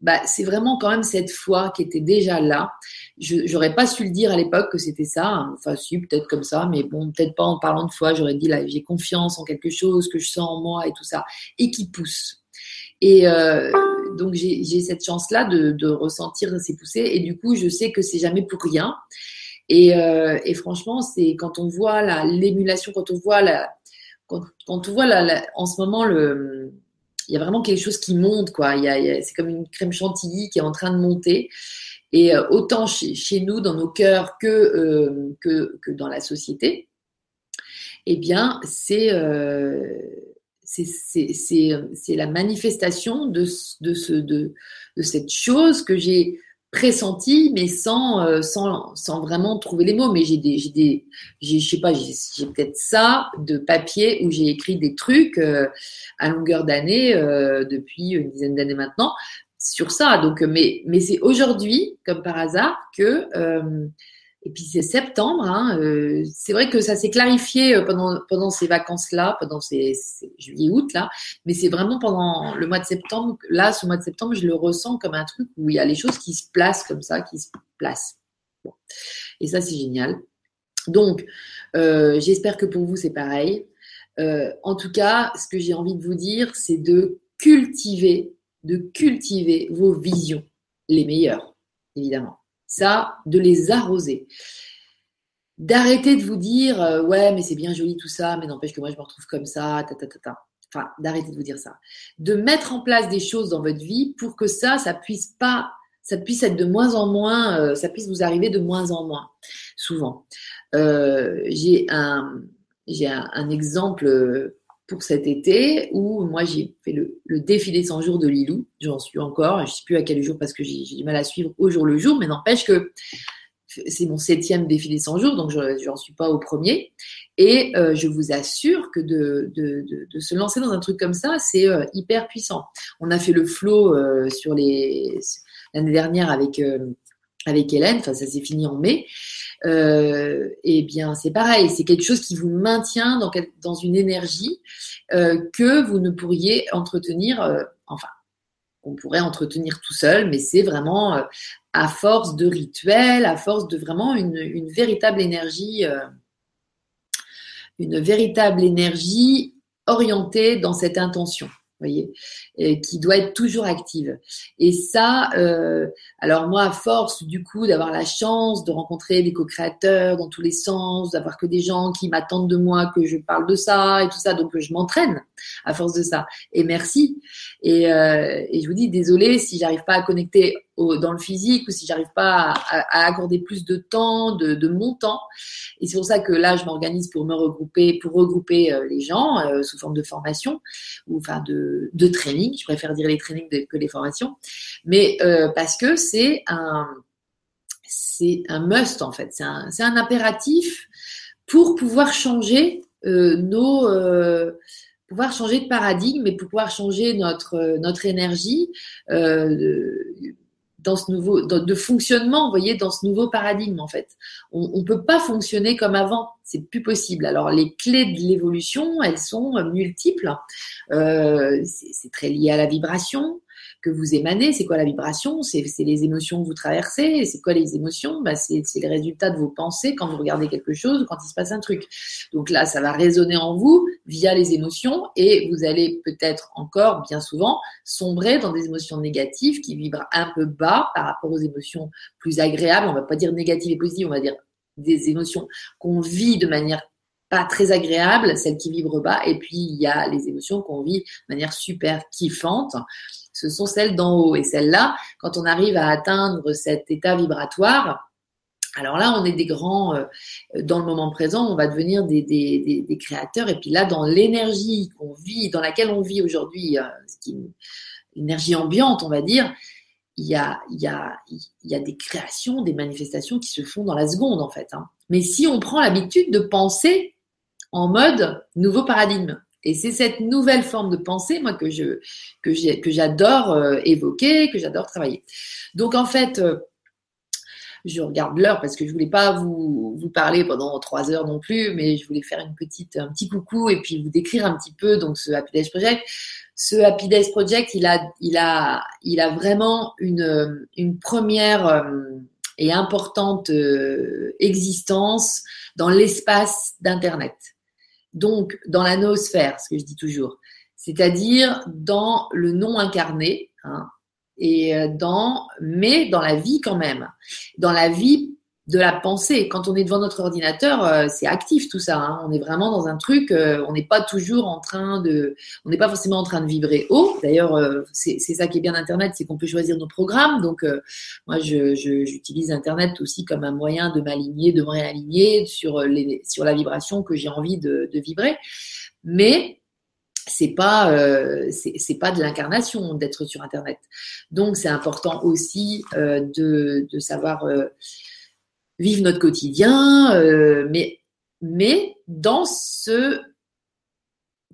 bah, c'est vraiment quand même cette foi qui était déjà là. Je n'aurais pas su le dire à l'époque que c'était ça. Enfin, si, peut-être comme ça, mais bon, peut-être pas en parlant de foi. J'aurais dit là, j'ai confiance en quelque chose que je sens en moi et tout ça, et qui pousse. Et euh, donc j'ai cette chance-là de, de ressentir ces poussées, et du coup, je sais que c'est jamais pour rien. Et, euh, et franchement, c'est quand on voit l'émulation, quand on voit la, quand, quand on voit la, en ce moment il y a vraiment quelque chose qui monte, quoi. Il y a, c'est comme une crème chantilly qui est en train de monter. Et euh, autant chez, chez, nous, dans nos cœurs, que, euh, que, que, dans la société, eh bien, c'est euh, c'est la manifestation de, de, ce, de, de cette chose que j'ai pressenti, mais sans, euh, sans, sans vraiment trouver les mots. Mais j'ai des, des, je sais pas, j'ai, peut-être ça de papier où j'ai écrit des trucs euh, à longueur d'année euh, depuis une dizaine d'années maintenant sur ça. Donc, mais, mais c'est aujourd'hui, comme par hasard, que et puis c'est septembre. Hein, euh, c'est vrai que ça s'est clarifié euh, pendant, pendant ces vacances-là, pendant ces, juillet-août là. Mais c'est vraiment pendant le mois de septembre. Là, ce mois de septembre, je le ressens comme un truc où il y a les choses qui se placent comme ça, qui se placent. Et ça, c'est génial. Donc, euh, j'espère que pour vous, c'est pareil. en tout cas, ce que j'ai envie de vous dire, c'est de cultiver, de cultiver vos visions, les meilleures, évidemment ça, de les arroser. D'arrêter de vous dire, euh, ouais, mais c'est bien joli tout ça, mais n'empêche que moi je me retrouve comme ça, ta ta ta ta. Enfin, d'arrêter de vous dire ça. De mettre en place des choses dans votre vie pour que ça, ça puisse pas, ça puisse être de moins en moins, euh, ça puisse vous arriver de moins en moins, souvent. Euh, j'ai un, j'ai un, exemple pour cet été où moi j'ai fait le, défilé 100 jours de Lilou. J'en suis encore, je ne sais plus à quel jour parce que j'ai du mal à suivre au jour le jour, mais n'empêche que c'est mon septième défilé 100 jours, donc je n'en suis pas au premier. Et euh, je vous assure que de, se lancer dans un truc comme ça, c'est euh, hyper puissant. On a fait le flow euh, sur les l'année dernière avec avec Hélène, ça s'est fini en mai. Euh, eh bien c'est pareil, c'est quelque chose qui vous maintient dans, une énergie euh, que vous ne pourriez entretenir, euh, enfin, on pourrait entretenir tout seul, mais c'est vraiment à force de rituels, à force de vraiment une, véritable énergie, une véritable énergie orientée dans cette intention voyez, qui doit être toujours active. Et ça, euh, alors moi, à force du coup d'avoir la chance de rencontrer des co-créateurs dans tous les sens, d'avoir que des gens qui m'attendent de moi que je parle de ça et tout ça, donc je m'entraîne à force de ça. Et merci. Et, euh, et je vous dis désolé si j'arrive pas à connecter dans le physique ou si j'arrive pas à, accorder plus de temps, de, de mon temps. Et c'est pour ça que là, je m'organise pour me regrouper, pour regrouper euh, les gens euh, sous forme de formation ou enfin de, de training. Je préfère dire les trainings que les formations, mais euh, parce que c'est un c'est un must en fait, c'est un, un impératif pour pouvoir changer nos pouvoir changer de paradigme et pouvoir changer notre notre énergie euh, dans ce nouveau de fonctionnement, vous voyez, dans ce nouveau paradigme en fait. On ne peut pas fonctionner comme avant, c'est plus possible. Alors les clés de l'évolution, elles sont multiples. Euh, c'est très lié à la vibration, que vous émanez. C'est quoi la vibration C'est les émotions que vous traversez. C'est quoi les émotions bah, C'est les résultats de vos pensées quand vous regardez quelque chose quand il se passe un truc. Donc là, ça va résonner en vous via les émotions et vous allez peut-être encore, bien souvent, sombrer dans des émotions négatives qui vibrent un peu bas par rapport aux émotions plus agréables. On va pas dire négatives et positives, on va dire des émotions qu'on vit de manière pas très agréable, celles qui vibrent bas, et puis il y a les émotions qu'on vit de manière super kiffante, ce sont celles d'en haut. Et celles-là, quand on arrive à atteindre cet état vibratoire, alors là, on est des grands, euh, dans le moment présent, on va devenir des, créateurs. Et puis là, dans l'énergie qu'on vit, dans laquelle on vit aujourd'hui, euh, l'énergie ambiante, on va dire, il y a des créations, des manifestations qui se font dans la seconde, en fait. Hein. Mais si on prend l'habitude de penser en mode nouveau paradigme. Et c'est cette nouvelle forme de pensée, moi, que je que j'adore euh, évoquer, que j'adore travailler. Donc en fait, euh, je regarde l'heure parce que je voulais pas vous, vous parler pendant trois heures non plus, mais je voulais faire une petite un petit coucou et puis vous décrire un petit peu donc ce Happy Days Project. Ce Happy Days Project, il a il a il a vraiment une une première euh, et importante existence dans l'espace d'internet donc dans la noosphère, ce que je dis toujours, c'est-à-dire dans le non incarné, hein, et euh, dans, mais dans la vie quand même, dans la vie de la pensée. Quand on est devant notre ordinateur, euh, c'est actif tout ça. Hein. On est vraiment dans un truc. Euh, on n'est pas toujours en train de, on n'est pas forcément en train de vibrer haut. D'ailleurs, euh, c'est ça qui est bien d'Internet, c'est qu'on peut choisir nos programmes. Donc, moi, j'utilise Internet aussi comme un moyen de m'aligner, de me réaligner sur les, sur la vibration que j'ai envie de, de, vibrer. Mais c'est pas c'est pas de l'incarnation d'être sur internet donc c'est important aussi de, de savoir vivre notre quotidien, euh, mais, dans ce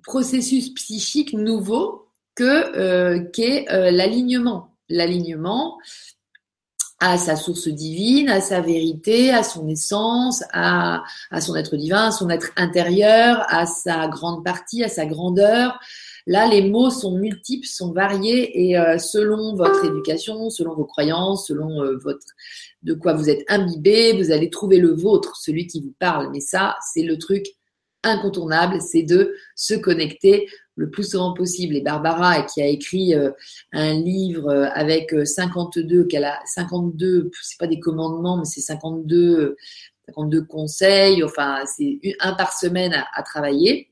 processus psychique nouveau euh, qu'est euh, l'alignement. L'alignement à sa source divine, à sa vérité, à son essence, à, à son être divin, à son être intérieur, à sa grande partie, à sa grandeur. Là, les mots sont multiples, sont variés et selon votre éducation, selon vos croyances, selon votre de quoi vous êtes imbibé, vous allez trouver le vôtre, celui qui vous parle. Mais ça, c'est le truc incontournable, c'est de se connecter le plus souvent possible. Et Barbara, qui a écrit euh, un livre euh, avec 52, euh, qu'elle a 52, c'est pas des commandements, mais c'est 52, 52 conseils, enfin, c'est un par semaine à, travailler.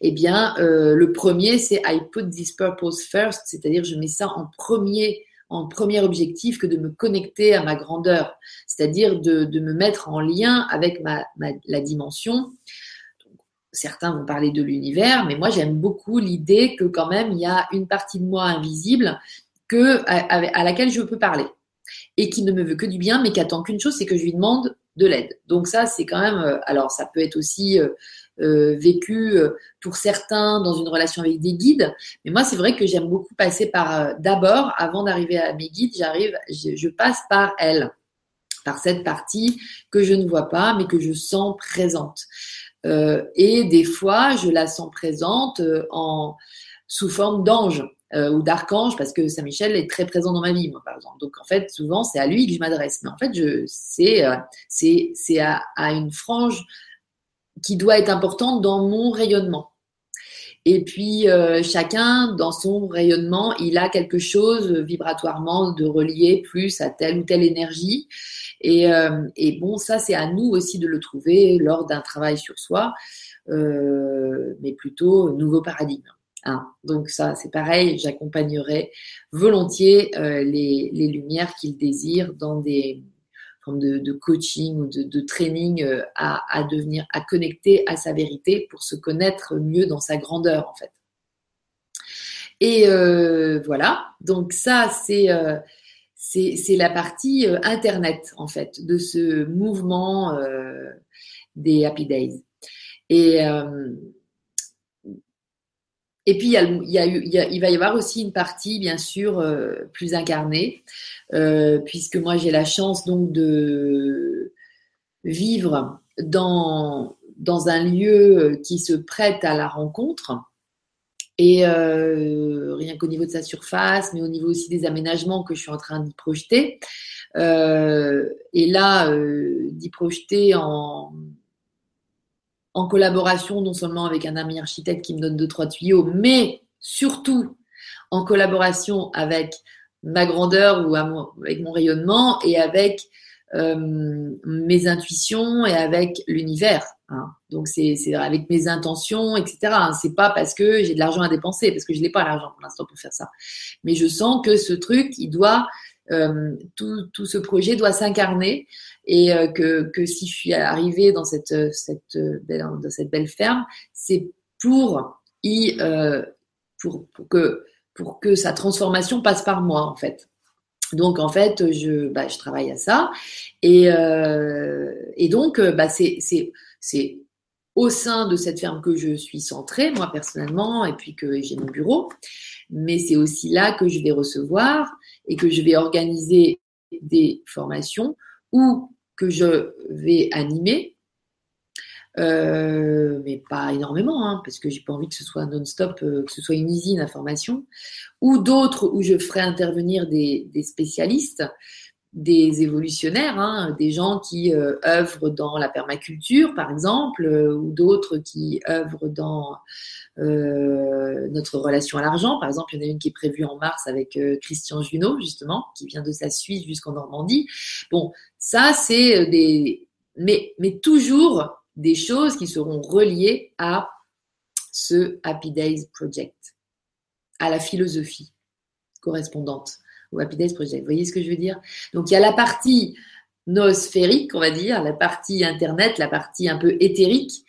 Eh bien, le premier, c'est I put this purpose first, c'est-à-dire je mets ça en premier en premier objectif que de me connecter à ma grandeur, c'est-à-dire de, me mettre en lien avec ma, la dimension. certains vont parler de l'univers, mais moi j'aime beaucoup l'idée que quand même il y a une partie de moi invisible que, à, laquelle je peux parler et qui ne me veut que du bien, mais qui attend qu'une chose, c'est que je lui demande de l'aide. Donc ça, c'est quand même, euh, alors ça peut être aussi euh, vécu euh, pour certains dans une relation avec des guides. Mais moi, c'est vrai que j'aime beaucoup passer par euh, d'abord, avant d'arriver à mes guides, j'arrive, je, passe par elle, par cette partie que je ne vois pas, mais que je sens présente. et des fois, je la sens présente en sous forme d'ange. ou d'archange parce que Saint Michel est très présent dans ma vie, moi, par exemple. Donc en fait, souvent c'est à lui que je m'adresse. Mais en fait, je c'est c'est c'est à, à, une frange qui doit être importante dans mon rayonnement. Et puis euh, chacun dans son rayonnement, il a quelque chose vibratoirement de relié plus à telle ou telle énergie. Et, euh, et bon, ça c'est à nous aussi de le trouver lors d'un travail sur soi, euh, mais plutôt nouveau paradigme. Hein. Donc ça c'est pareil, j'accompagnerai volontiers euh, les, les lumières qu'ils désirent dans des forme de, coaching ou de, training euh, à, devenir, à connecter à sa vérité pour se connaître mieux dans sa grandeur en fait. Et euh, voilà, donc ça c'est euh, la partie internet en fait de ce mouvement des Happy Days. Et et puis, il, va y avoir aussi une partie, bien sûr, euh, plus incarnée, euh, puisque moi, j'ai la chance donc de vivre dans, dans un lieu qui se prête à la rencontre. Et euh, rien qu'au niveau de sa surface, mais au niveau aussi des aménagements que je suis en train d'y projeter. Euh, et là, euh, d'y projeter en, en collaboration non seulement avec un ami architecte qui me donne deux, trois tuyaux, mais surtout en collaboration avec ma grandeur ou avec mon rayonnement et avec euh, mes intuitions et avec l'univers. Hein. Donc c'est avec mes intentions, etc. Hein. C'est pas parce que j'ai de l'argent à dépenser, parce que je n'ai pas l'argent pour l'instant pour faire ça. Mais je sens que ce truc, il doit, euh, tout, tout ce projet doit s'incarner et euh, que, que si je suis arrivée dans cette, cette, belle, dans cette belle ferme, c'est pour, y, euh, pour, pour, que, pour que sa transformation passe par moi, en fait. Donc, en fait, je, bah, je travaille à ça. Et, euh, et donc, bah, c'est, c'est, au sein de cette ferme que je suis centrée, moi personnellement, et puis que j'ai mon bureau. Mais c'est aussi là que je vais recevoir et que je vais organiser des formations ou que je vais animer, euh, mais pas énormément, hein, parce que j'ai pas envie que ce soit non-stop, euh, que ce soit une usine à formation, ou d'autres où je ferai intervenir des, des spécialistes des évolutionnaires, hein, des gens qui euh, œuvrent dans la permaculture, par exemple, euh, ou d'autres qui œuvrent dans euh, notre relation à l'argent. Par exemple, il y en a une qui est prévue en mars avec Christian Junot, justement, qui vient de sa Suisse jusqu'en Normandie. Bon, ça, c'est des... Mais, mais toujours des choses qui seront reliées à ce Happy Days Project, à la philosophie correspondante ou Happy Days Project. Vous voyez ce que je veux dire Donc il y a la partie noosphérique, on va dire, la partie Internet, la partie un peu éthérique,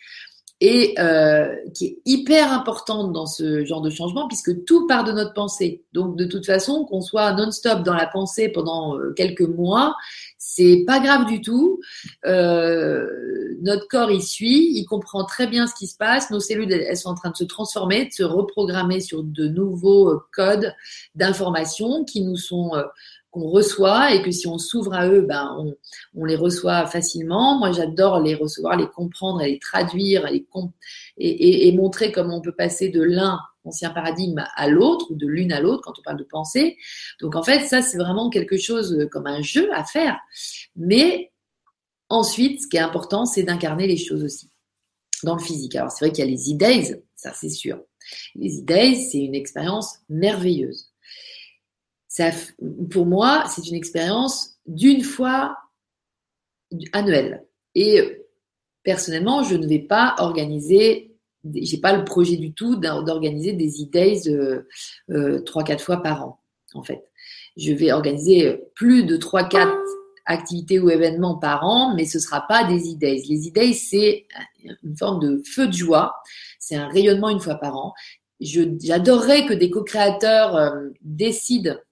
et euh, qui est hyper importante dans ce genre de changement puisque tout part de notre pensée. Donc de toute façon, qu'on soit non-stop dans la pensée pendant euh, quelques mois, c'est pas grave du tout. Euh, notre corps y suit, il comprend très bien ce qui se passe. Nos cellules, elles sont en train de se transformer, de se reprogrammer sur de nouveaux codes d'information qui nous sont qu'on reçoit et que si on s'ouvre à eux, ben on, les reçoit facilement. Moi, j'adore les recevoir, les comprendre, les traduire, et, et, et, montrer comment on peut passer de l'un ancien paradigme à l'autre ou de l'une à l'autre quand on parle de pensée. Donc en fait, ça c'est vraiment quelque chose euh, comme un jeu à faire. Mais ensuite, ce qui est important, c'est d'incarner les choses aussi dans le physique. Alors c'est vrai qu'il y a les e-days, ça c'est sûr. Les e-days, c'est une expérience merveilleuse pour moi, c'est une expérience d'une fois annuelle. Et personnellement, je ne vais pas organiser, j'ai pas le projet du tout d'organiser des e-days euh, euh, trois, quatre fois par an, en fait. Je vais organiser plus de trois, quatre activités ou événements par an, mais ce sera pas des e-days. Les e-days, c'est une forme de feu de joie. C'est un rayonnement une fois par an. J'adorerais que des co-créateurs euh, décident euh,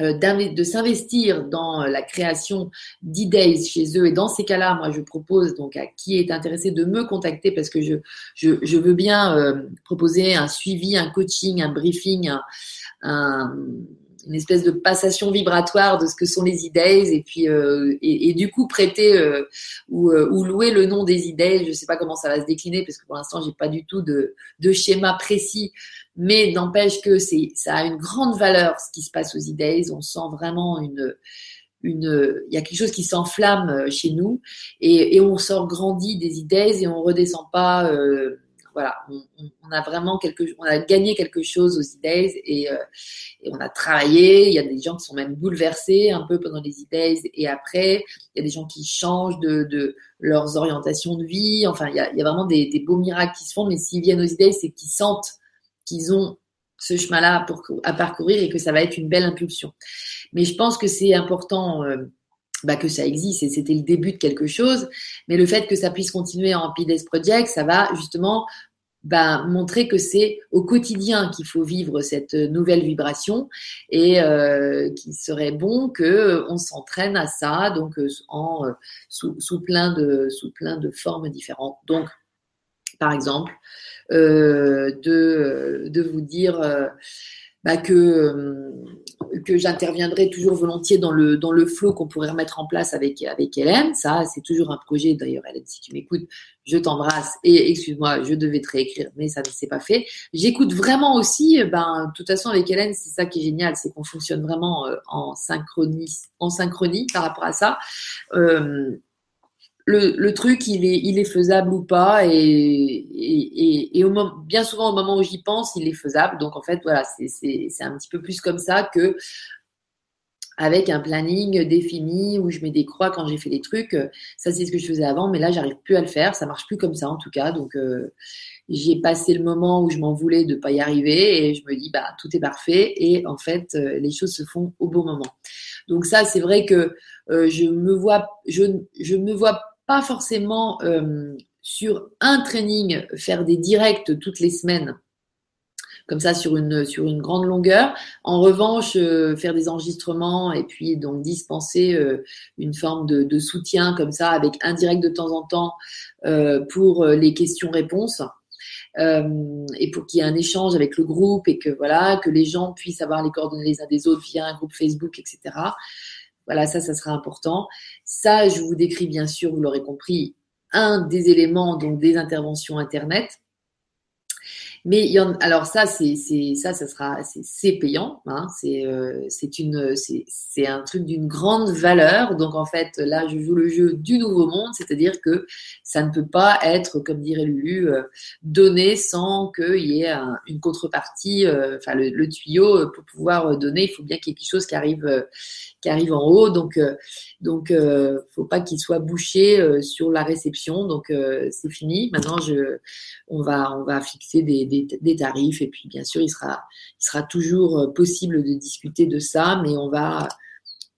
de s'investir dans euh, la création d'e-days chez eux. Et dans ces cas-là, moi, je propose donc à qui est intéressé de me contacter parce que je, je, je veux bien euh, proposer un suivi, un coaching, un briefing, un, une espèce de passation vibratoire de ce que sont les e-days et puis et, et, du coup prêter ou, ou, louer le nom des e-days. Je sais pas comment ça va se décliner parce que pour l'instant j'ai pas du tout de, de schéma précis mais n'empêche que c'est, ça a une grande valeur ce qui se passe aux e On sent vraiment une, une, il y a quelque chose qui s'enflamme euh, chez nous et, et on sort grandi des idées et on redescend pas. Euh, voilà, on, a vraiment quelque, on a gagné quelque chose aux et, euh, et, on a travaillé. Il y a des gens qui sont même bouleversés un peu pendant les idées et après, il y a des gens qui changent de, de leurs orientations de vie. Enfin, il y a, il y a vraiment des, beaux miracles qui se font. Mais s'ils viennent aux idées, c'est qu'ils sentent qu'ils ont ce chemin-là à parcourir et que ça va être une belle impulsion. Mais je pense que c'est important euh, bah, que ça existe et c'était le début de quelque chose. Mais le fait que ça puisse continuer en PDS Project, ça va justement bah, montrer que c'est au quotidien qu'il faut vivre cette nouvelle vibration et euh, qu'il serait bon que on s'entraîne à ça donc euh, en sous, sous, plein de sous plein de formes différentes. Donc par exemple euh, de, de vous dire euh, bah, que, euh, que j'interviendrai toujours volontiers dans le, dans le flow qu'on pourrait remettre en place avec, avec Hélène. Ça, c'est toujours un projet. D'ailleurs, Hélène, si tu m'écoutes, je t'embrasse et excuse-moi, je devais te réécrire, mais ça ne s'est pas fait. J'écoute vraiment aussi, ben, de toute façon, avec Hélène, c'est ça qui est génial, c'est qu'on fonctionne vraiment en synchronie, en synchronie par rapport à ça. Euh, le, truc, il est, il est faisable ou pas, et, et, et, bien souvent au moment où j'y pense, il est faisable. Donc en fait, voilà, c'est un petit peu plus comme ça que avec un planning défini où je mets des croix quand j'ai fait des trucs. Ça, c'est ce que je faisais avant, mais là, j'arrive plus à le faire. Ça marche plus comme ça, en tout cas. Donc, euh, j'ai passé le moment où je m'en voulais de pas y arriver et je me dis, bah, tout est parfait. Et en fait, euh, les choses se font au bon moment. Donc ça, c'est vrai que euh, je me vois, je, je me vois pas forcément euh, sur un training faire des directs toutes les semaines comme ça sur une sur une grande longueur. En revanche, euh, faire des enregistrements et puis donc dispenser euh, une forme de, soutien comme ça avec un direct de temps en temps pour les questions-réponses. et pour qu'il y ait un échange avec le groupe et que voilà que les gens puissent avoir les coordonnées les uns des autres via un groupe Facebook, etc. Voilà, ça, ça sera important. Ça, je vous décris bien sûr, vous l'aurez compris, un des éléments donc des interventions internet mais il y en, alors ça, c'est, ça, ça sera, c'est, payant. Hein, c'est, euh, c'est une, c'est, c'est un truc d'une grande valeur. Donc en fait, là, je joue le jeu du nouveau monde, c'est-à-dire que ça ne peut pas être, comme dirait Lulu, euh, donné sans qu'il y ait une contrepartie. Euh, enfin, le, le, tuyau pour pouvoir donner, il faut bien qu'il y ait quelque chose qui arrive, qui arrive en haut. Donc, donc, faut pas qu'il soit bouché sur la réception. Donc c'est fini. Maintenant, je, on va, on va fixer des des, tarifs. Et puis, bien sûr, il sera, il sera toujours euh, possible de discuter de ça, mais on va.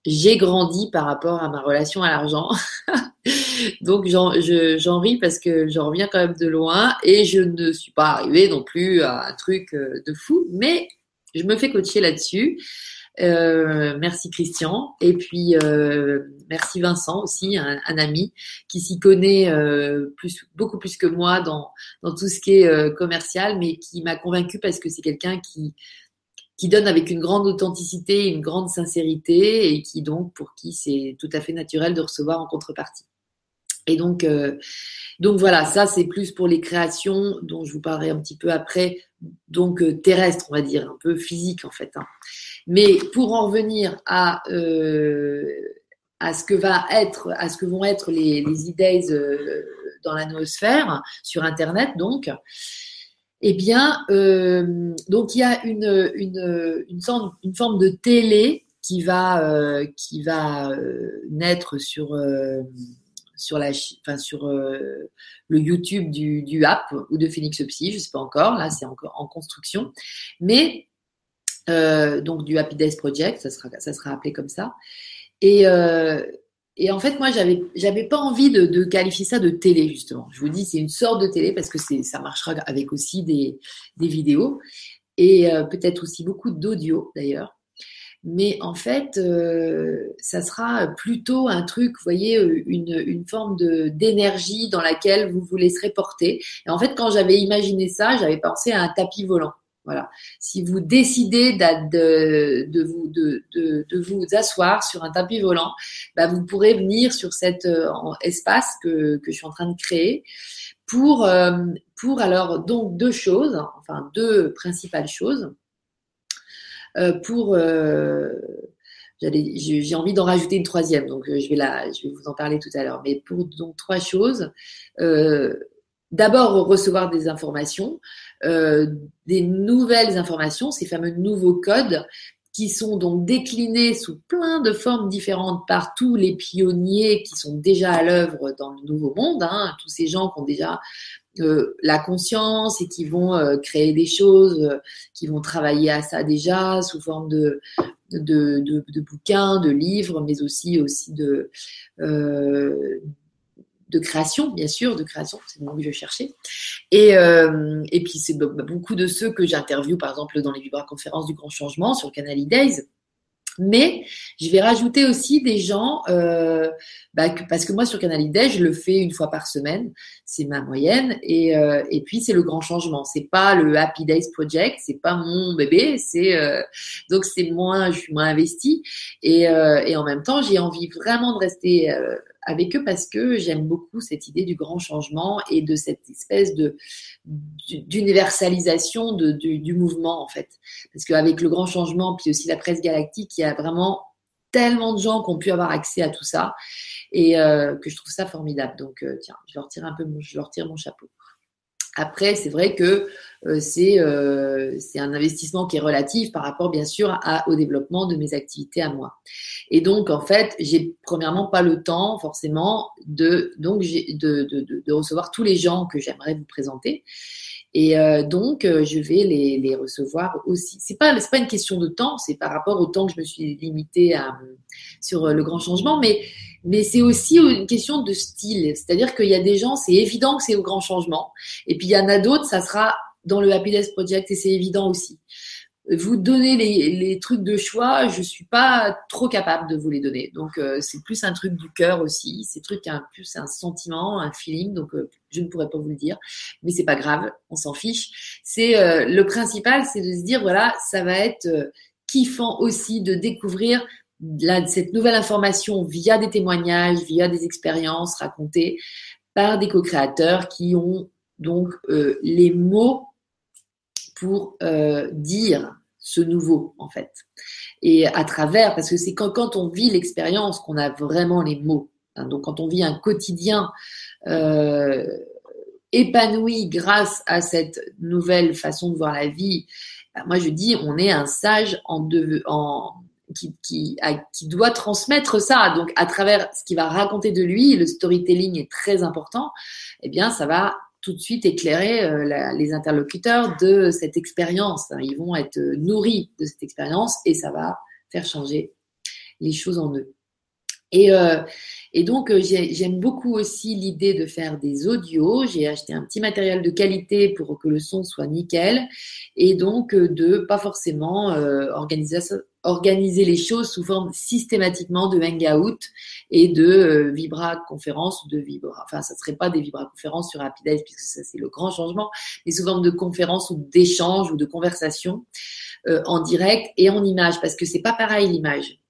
J'ai grandi par rapport à ma relation à l'argent. Donc, j'en ris parce que j'en reviens quand même de loin et je ne suis pas arrivée non plus à un truc euh, de fou, mais je me fais coacher là-dessus. Euh, merci Christian. Et puis euh, merci Vincent aussi, un, ami qui s'y connaît euh, plus, beaucoup plus que moi dans, dans tout ce qui est commercial, mais qui m'a convaincu parce que c'est quelqu'un qui, qui donne avec une grande authenticité, une grande sincérité, et qui donc, pour qui c'est tout à fait naturel de recevoir en contrepartie. Et donc, donc voilà, ça c'est plus pour les créations dont je vous parlerai un petit peu après, donc terrestres, on va dire, un peu physiques en fait. Hein. Mais pour en revenir à, euh, à ce que va être, à ce que vont être les, les e euh, dans la noosphère, sur Internet donc, eh bien, euh, donc il y a une, une, une, sorte, une forme de télé qui va, qui va naître sur, sur, la, enfin, sur le YouTube du, du app ou de Phoenix Psy, je ne sais pas encore, là c'est encore en construction. Mais euh, donc du Happy Days Project, ça sera, appelé comme ça. Et, euh, et en fait, moi, j'avais, j'avais pas envie de, qualifier ça de télé justement. Je vous dis, c'est une sorte de télé parce que ça marchera avec aussi des, vidéos et euh, peut-être aussi beaucoup d'audio d'ailleurs. Mais en fait, ça sera plutôt un truc, vous voyez, une, forme d'énergie dans laquelle vous vous laisserez porter. Et en fait, quand j'avais imaginé ça, j'avais pensé à un tapis volant. Voilà. Si vous décidez de, vous, asseoir sur un tapis volant, bah vous pourrez venir sur cet euh, espace que, je suis en train de créer pour, euh, pour alors donc deux choses, enfin deux principales choses. Euh, pour j'ai envie d'en rajouter une troisième, donc je vais je vais vous en parler tout à l'heure. Mais pour donc trois choses, d'abord recevoir des informations, des nouvelles informations, ces fameux nouveaux codes qui sont donc déclinés sous plein de formes différentes par tous les pionniers qui sont déjà à l'œuvre dans le nouveau monde, hein, tous ces gens qui ont déjà euh, la conscience et qui vont euh, créer des choses, euh, qui vont travailler à ça déjà sous forme de, de, de, de bouquins, de livres, mais aussi aussi de de création, bien sûr, de création, c'est le mot que je cherchais. Et, euh, et puis, c'est beaucoup de ceux que j'interviewe, par exemple, dans les vibra-conférences du Grand Changement sur le canal e-Days. Mais je vais rajouter aussi des gens, euh, bah, parce que moi sur Canal ID, je le fais une fois par semaine, c'est ma moyenne, et, euh, et puis c'est le grand changement. C'est pas le Happy Days Project, c'est pas mon bébé, c'est donc c'est moins, je suis moins investie, et, et en même temps j'ai envie vraiment de rester avec eux parce que j'aime beaucoup cette idée du grand changement et de cette espèce de d'universalisation du, mouvement en fait. Parce qu'avec le grand changement, puis aussi la presse galactique, il y a vraiment tellement de gens qui ont pu avoir accès à tout ça et euh, que je trouve ça formidable. Donc euh, tiens, je leur tire un peu, je leur tire mon chapeau. Après, c'est vrai que euh, c'est euh, un investissement qui est relatif par rapport, bien sûr, à, au développement de mes activités à moi. Et donc, en fait, j'ai premièrement pas le temps, forcément, de, donc, de, de, de, de recevoir tous les gens que j'aimerais vous présenter. Et euh, donc, euh, je vais les, les recevoir aussi. C'est pas, pas une question de temps, c'est par rapport au temps que je me suis limitée à, sur le grand changement, mais mais c'est aussi une question de style. C'est-à-dire qu'il y a des gens, c'est évident que c'est au grand changement, et puis il y en a d'autres, ça sera dans le Happiness Project et c'est évident aussi. Vous donner les, les, trucs de choix, je suis pas trop capable de vous les donner. Donc euh, c'est plus un truc du cœur aussi. C'est truc un plus un sentiment, un feeling. Donc euh, je ne pourrais pas vous le dire, mais c'est pas grave, on s'en fiche. C'est euh, le principal, c'est de se dire voilà, ça va être kiffant aussi de découvrir cette nouvelle information via des témoignages, via des expériences racontées par des co-créateurs qui ont donc euh, les mots pour euh, dire ce nouveau en fait. Et à travers, parce que c'est quand, quand on vit l'expérience qu'on a vraiment les mots. Hein. donc quand on vit un quotidien euh, épanoui grâce à cette nouvelle façon de voir la vie, bah, moi je dis on est un sage en, en qui, qui, qui, doit transmettre ça. Donc, à travers ce qu'il va raconter de lui, le storytelling est très important. Eh bien, ça va tout de suite éclairer euh, les interlocuteurs de cette expérience. Ils vont être nourris de cette expérience et ça va faire changer les choses en eux. Et, euh, et donc, euh, j'aime beaucoup aussi l'idée de faire des audios. J'ai acheté un petit matériel de qualité pour que le son soit nickel. Et donc, euh, de pas forcément euh, organiser, organiser les choses sous forme systématiquement de hangout et de euh, vibra conférence de vibra. Enfin, ça serait pas des vibra conférences sur Rapidaise puisque ça c'est le grand changement, mais sous forme de conférence ou d'échange ou de conversation euh, en direct et en image parce que c'est pas pareil l'image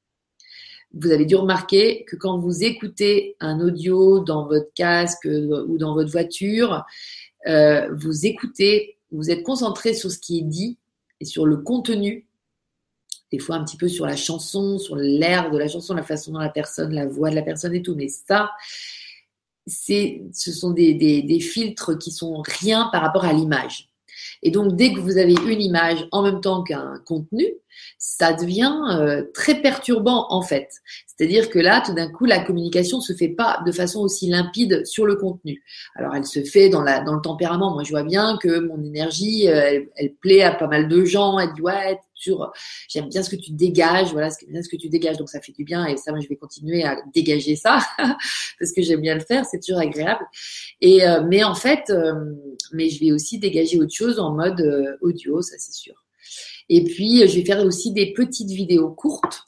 vous avez dû remarquer que quand vous écoutez un audio dans votre casque euh, ou dans votre voiture, euh, vous écoutez, vous êtes concentré sur ce qui est dit et sur le contenu, des fois un petit peu sur la chanson, sur l'air de la chanson, la façon dont la personne, la voix de la personne et tout, mais ça, c'est, ce sont des, des, filtres qui sont rien par rapport à l'image. Et donc, dès que vous avez une image en même temps qu'un contenu, ça devient euh, très perturbant en fait. C'est-à-dire que là, tout d'un coup, la communication se fait pas de façon aussi limpide sur le contenu. Alors, elle se fait dans, la, dans le tempérament. Moi, je vois bien que mon énergie, euh, elle, plaît à pas mal de gens. Elle dit ouais, j'aime bien ce que tu dégages. Voilà, j'aime bien ce que tu dégages. Donc, ça fait du bien. Et ça, moi, je vais continuer à dégager ça parce que j'aime bien le faire. C'est toujours agréable. Et euh, mais en fait, mais je vais aussi dégager autre chose en mode audio, ça c'est sûr. Et puis, je vais faire aussi des petites vidéos courtes.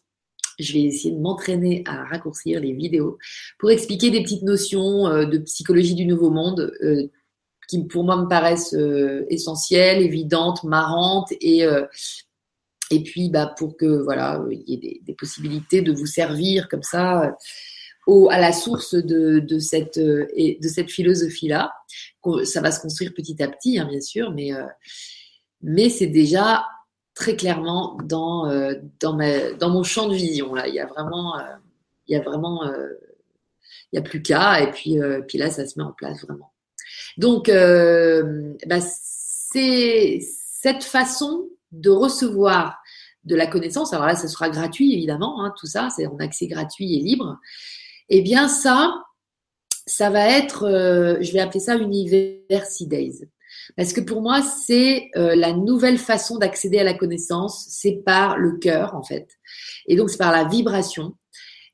Je vais essayer de m'entraîner à raccourcir les vidéos pour expliquer des petites notions euh, de psychologie du nouveau monde euh, qui pour moi me paraissent euh, essentielles, évidentes, marrantes et et puis bah pour que voilà il y ait des, possibilités de vous servir comme ça au, à la source de, de cette et de cette philosophie là. Ça va se construire petit à petit hein, bien sûr, mais mais c'est déjà très clairement dans, euh, dans, ma, dans mon champ de vision. Là. Il y a vraiment, euh, il y a vraiment, euh, il y a plus qu'à, et puis, puis là, ça se met en place vraiment. Donc, bah, c'est cette façon de recevoir de la connaissance. Alors là, ce sera gratuit, évidemment, hein, tout ça, c'est en accès gratuit et libre. Eh bien, ça, ça va être, je vais appeler ça University Days. Parce que pour moi, c'est euh, la nouvelle façon d'accéder à la connaissance, c'est par le cœur en fait. Et donc c'est par la vibration.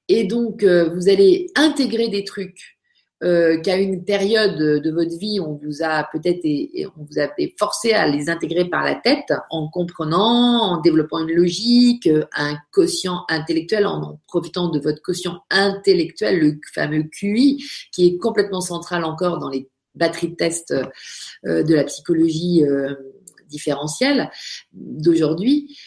Et donc euh, vous allez intégrer des trucs euh, qu'à une période de votre vie, on vous a peut-être on vous a forcé à les intégrer par la tête, en comprenant, en développant une logique, un quotient intellectuel, en, en profitant de votre quotient intellectuel, le fameux QI, qui est complètement central encore dans les batterie de test euh, de la psychologie euh, différentielle d'aujourd'hui,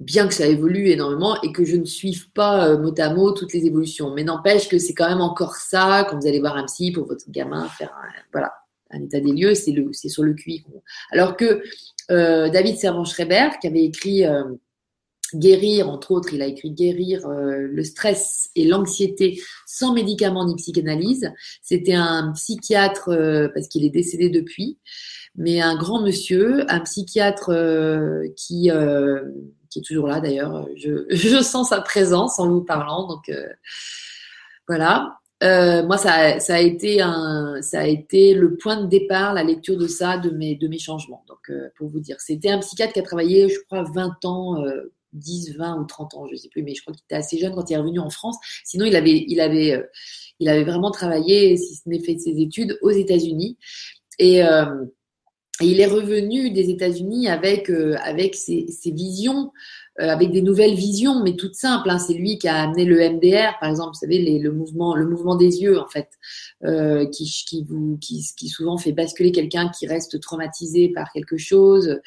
bien que ça évolue énormément et que je ne suive pas euh, mot à mot toutes les évolutions. Mais n'empêche que c'est quand même encore ça, quand vous allez voir un psy pour votre gamin, faire un, état des lieux, c'est sur le QI. Alors que David Servan-Schreiber, qui avait écrit guérir, entre autres, il a écrit guérir euh, le stress et l'anxiété sans médicaments ni psychanalyse. C'était un psychiatre, euh, parce qu'il est décédé depuis, mais un grand monsieur, un psychiatre euh, qui, qui est toujours là d'ailleurs. Je, je, sens sa présence en vous parlant, donc voilà. moi, ça, ça, a été un, ça a été le point de départ, la lecture de ça, de mes, de mes changements. Donc, pour vous dire, c'était un psychiatre qui a travaillé, je crois, 20 ans 10, 20 ou 30 ans, je ne sais plus, mais je crois qu'il était assez jeune quand il est revenu en France. Sinon, il avait, il avait, euh, il avait vraiment travaillé, si ce n'est fait ses études, aux États-Unis. Et, euh, il est revenu des États-Unis avec, euh, avec ses, visions, avec des nouvelles visions, mais toutes simples. Hein. C'est lui qui a amené le MDR, par exemple, vous savez, le, mouvement, des yeux, en fait, euh, qui, souvent fait basculer quelqu'un qui reste traumatisé par quelque chose,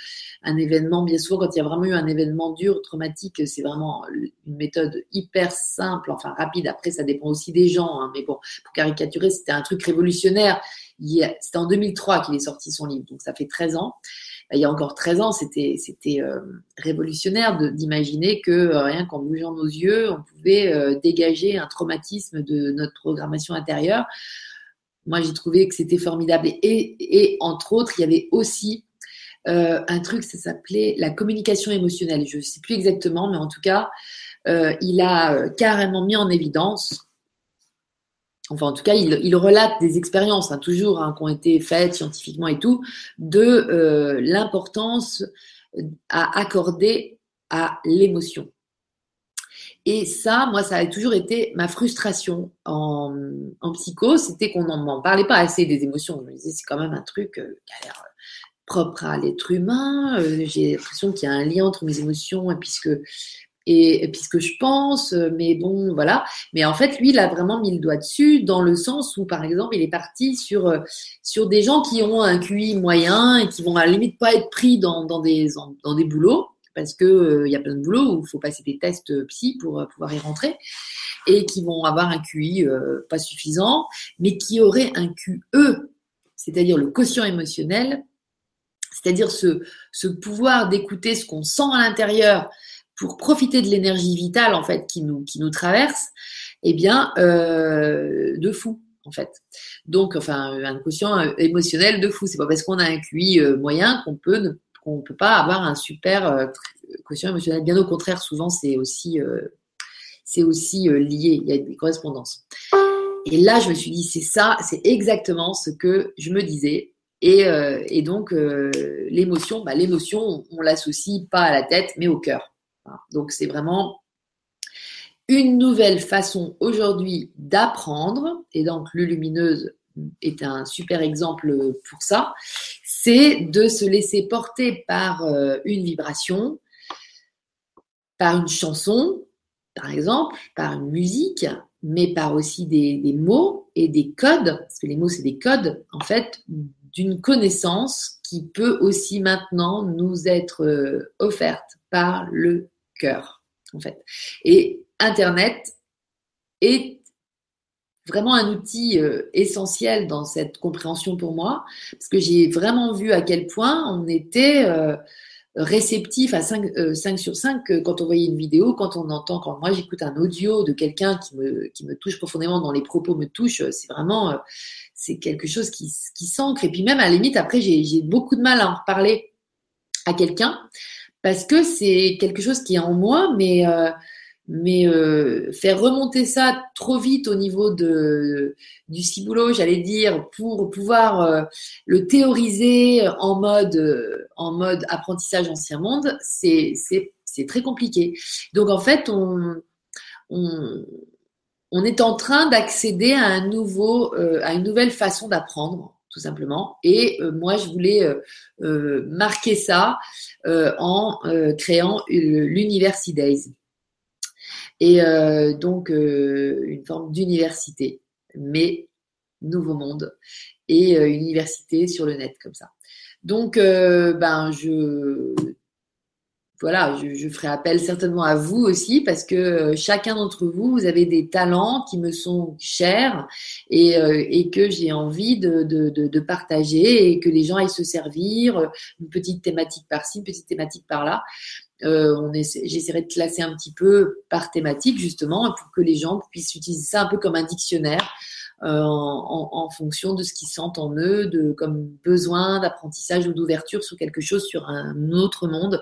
un événement. Bien souvent, quand il y a vraiment eu un événement dur, traumatique, c'est vraiment une méthode hyper simple, enfin rapide. Après, ça dépend aussi des gens, hein. mais bon, pour caricaturer, c'était un truc révolutionnaire c'était en 2003 qu'il est sorti son livre, donc ça fait 13 ans. Il y a encore 13 ans, c'était euh, révolutionnaire d'imaginer que euh, rien qu'en bougeant nos yeux, on pouvait euh, dégager un traumatisme de notre programmation intérieure. Moi, j'ai trouvé que c'était formidable. Et, entre autres, il y avait aussi un truc, ça s'appelait la communication émotionnelle. Je ne sais plus exactement, mais en tout cas, il a carrément mis en évidence enfin en tout cas, il, relate des expériences, hein, toujours, hein, qui ont été faites scientifiquement et tout, de euh, l'importance à accorder à l'émotion. Et ça, moi, ça a toujours été ma frustration en, psycho, c'était qu'on n'en parlait pas assez des émotions. Je me disais, c'est quand même un truc euh, qui a l'air propre à l'être humain. Euh, j'ai l'impression qu'il y a un lien entre mes émotions et puisque et, puisque je pense, euh, mais bon, voilà. Mais en fait, lui, il a vraiment mis le doigt dessus dans le sens où, par exemple, il est parti sur euh, sur des gens qui ont un QI moyen et qui vont à la limite pas être pris dans, dans des dans des boulots parce que euh, il y a plein de boulots où il faut passer des tests psy pour pouvoir y rentrer et qui vont avoir un QI pas suffisant, mais qui auraient un QE, c'est-à-dire le quotient émotionnel, c'est-à-dire ce, ce pouvoir d'écouter ce qu'on sent à l'intérieur pour profiter de l'énergie vitale en fait qui nous qui nous traverse, eh bien euh, de fou en fait. Donc enfin un quotient euh, émotionnel de fou. C'est pas parce qu'on a un QI euh, moyen qu'on peut qu'on peut pas avoir un super quotient émotionnel. Bien au contraire, souvent c'est aussi c'est aussi lié. Il y a des correspondances. Et là, je me suis dit, c'est ça, c'est exactement ce que je me disais. Et, donc, l'émotion, bah, l'émotion, on, on l'associe pas à la tête, mais au cœur. Donc c'est vraiment une nouvelle façon aujourd'hui d'apprendre, et donc Lumineuse est un super exemple pour ça, c'est de se laisser porter par euh, une vibration, par une chanson, par exemple, par une musique, mais par aussi des, des mots et des codes, parce que les mots c'est des codes, en fait, d'une connaissance qui peut aussi maintenant nous être euh, offerte par le cœur, en fait. Et Internet est vraiment un outil euh, essentiel dans cette compréhension pour moi, parce que j'ai vraiment vu à quel point on était euh, réceptif à 5, 5, euh, sur 5 quand on voyait une vidéo, quand on entend, quand moi j'écoute un audio de quelqu'un qui me, qui me touche profondément, dans les propos me touchent, c'est vraiment, c'est quelque chose qui, qui s'ancre. Et puis même à la limite, après, j'ai beaucoup de mal à en reparler à quelqu'un parce que c'est quelque chose qui est en moi, mais euh, mais euh, faire remonter ça trop vite au niveau de du ciboulot, j'allais dire, pour pouvoir euh, le théoriser en mode en mode apprentissage ancien monde, c'est c'est c'est très compliqué. Donc en fait, on on on est en train d'accéder à un nouveau à une nouvelle façon d'apprendre tout simplement. Et euh, moi, je voulais euh, euh, marquer ça en créant l'University Days. Et donc, une forme d'université, mais nouveau monde, et université sur le net comme ça. Donc, ben, je voilà, je, ferai appel certainement à vous aussi parce que euh, chacun d'entre vous, vous avez des talents qui me sont chers et, euh, que j'ai envie de, partager et que les gens aillent se servir, euh, une petite thématique par-ci, une petite thématique par-là. Euh, J'essaierai de classer un petit peu par thématique justement pour que les gens puissent utiliser ça un peu comme un dictionnaire euh, en, fonction de ce qu'ils sentent en eux, de comme besoin d'apprentissage ou d'ouverture sur quelque chose, sur un autre monde,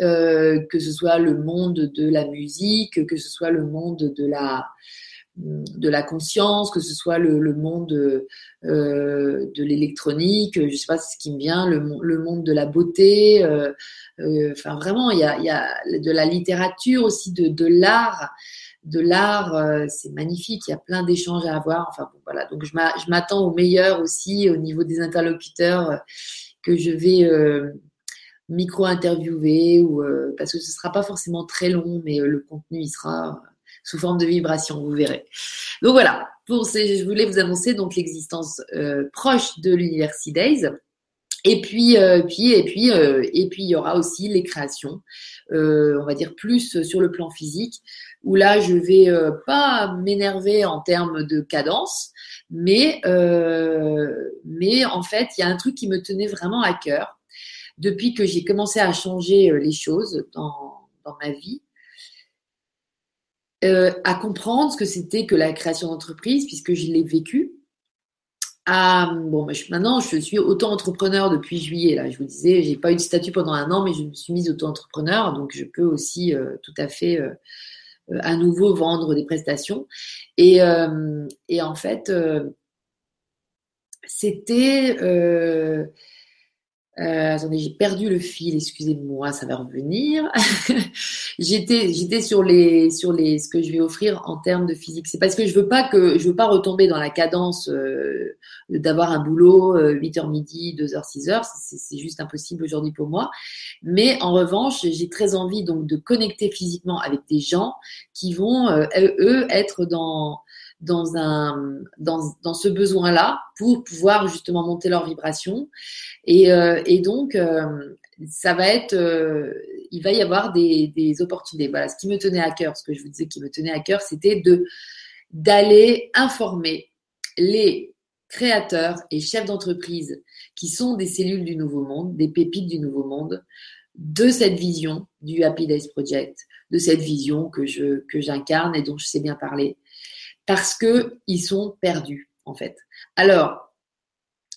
euh, que ce soit le monde de la musique, que ce soit le monde de la de la conscience, que ce soit le, monde euh, de l'électronique, je sais pas ce qui me vient, le, le monde de la beauté, enfin vraiment il y a, y a, de la littérature aussi, de, de l'art de l'art, euh, c'est magnifique, il y a plein d'échanges à avoir. Enfin bon, voilà, donc je m'attends au meilleur aussi au niveau des interlocuteurs euh, que je vais micro-interviewer ou parce que ce sera pas forcément très long, mais le contenu il sera sous forme de vibration, vous verrez. Donc voilà, pour ces, je voulais vous annoncer donc l'existence proche de l'University Days. Et puis, euh, puis, et puis, euh, et puis, il y aura aussi les créations, euh, on va dire plus sur le plan physique, où là, je vais pas m'énerver en termes de cadence, mais, mais en fait, il y a un truc qui me tenait vraiment à cœur depuis que j'ai commencé à changer les choses dans, dans ma vie. à comprendre ce que c'était que la création d'entreprise, puisque je l'ai vécu, ah, bon, maintenant, je suis auto-entrepreneur depuis juillet. Là, je vous disais, j'ai pas eu de statut pendant un an, mais je me suis mise auto-entrepreneur, donc je peux aussi euh, tout à fait euh, euh, à nouveau vendre des prestations. Et en fait, c'était euh, attendez, j'ai perdu le fil, excusez-moi, ça va revenir. j'étais, j'étais sur les, sur les, ce que je vais offrir en termes de physique. C'est parce que je veux pas que, je veux pas retomber dans la cadence euh, d'avoir un boulot 8h euh, midi, 2h, 6h. C'est, c'est juste impossible aujourd'hui pour moi. Mais en revanche, j'ai très envie donc de connecter physiquement avec des gens qui vont, euh, eux, être dans, dans, un, dans, dans ce besoin-là pour pouvoir justement monter leur vibration. Et, euh, et donc, euh, ça va être, euh, il va y avoir des, des opportunités. Voilà, ce qui me tenait à cœur, ce que je vous disais qui me tenait à cœur, c'était d'aller informer les créateurs et chefs d'entreprise qui sont des cellules du nouveau monde, des pépites du nouveau monde, de cette vision du Happy Days Project, de cette vision que je que j'incarne et dont je sais bien parler, parce que ils sont perdus en fait. Alors,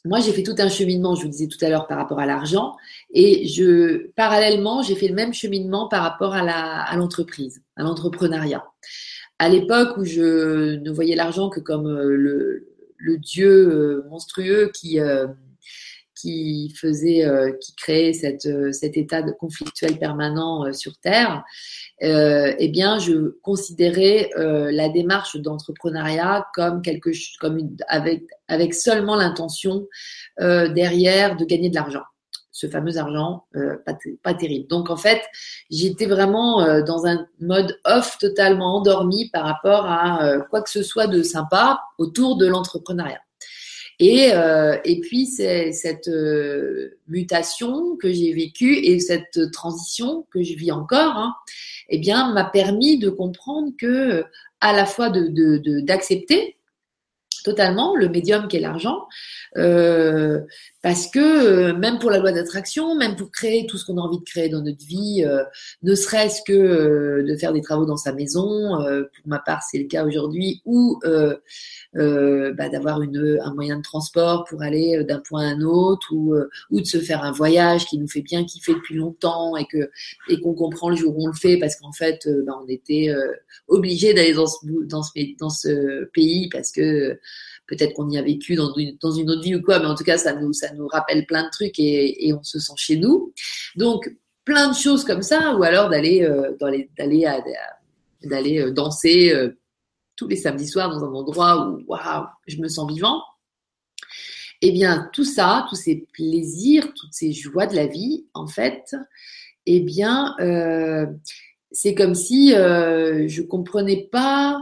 moi, j'ai fait tout un cheminement, je vous disais tout à l'heure, par rapport à l'argent, et je, parallèlement, j'ai fait le même cheminement par rapport à l'entreprise, à l'entrepreneuriat. À l'époque où je ne voyais l'argent que comme euh, le, le dieu euh, monstrueux qui euh, qui faisait, qui créait cette, cet état de conflictuel permanent sur Terre, euh, eh bien, je considérais euh, la démarche d'entrepreneuriat comme quelque comme une, avec avec seulement l'intention euh, derrière de gagner de l'argent. Ce fameux argent, euh, pas, pas terrible. Donc en fait, j'étais vraiment euh, dans un mode off totalement endormi par rapport à quoi que ce soit de sympa autour de l'entrepreneuriat. Et, euh, et puis, cette euh, mutation que j'ai vécue et cette transition que je vis encore, hein, eh bien, m'a permis de comprendre que, à la fois d'accepter de, de, totalement le médium qu'est l'argent, euh, parce que euh, même pour la loi d'attraction, même pour créer tout ce qu'on a envie de créer dans notre vie, euh, ne serait-ce que euh, de faire des travaux dans sa maison, pour ma part c'est le cas aujourd'hui, ou bah, d'avoir un moyen de transport pour aller d'un point à un autre, ou, ou de se faire un voyage qui nous fait bien kiffer depuis longtemps et et qu'on comprend le jour où on le fait, parce qu'en fait bah, on était obligé d'aller dans ce, dans ce dans ce pays parce que peut-être qu'on y a vécu dans une, autre vie ou quoi, mais en tout cas, ça nous, rappelle plein de trucs et, on se sent chez nous. Donc, plein de choses comme ça, ou alors d'aller euh, euh, danser euh, tous les samedis soirs dans un endroit où waouh, je me sens vivant. Eh bien, tout ça, tous ces plaisirs, toutes ces joies de la vie, en fait, eh bien, c'est comme si je comprenais pas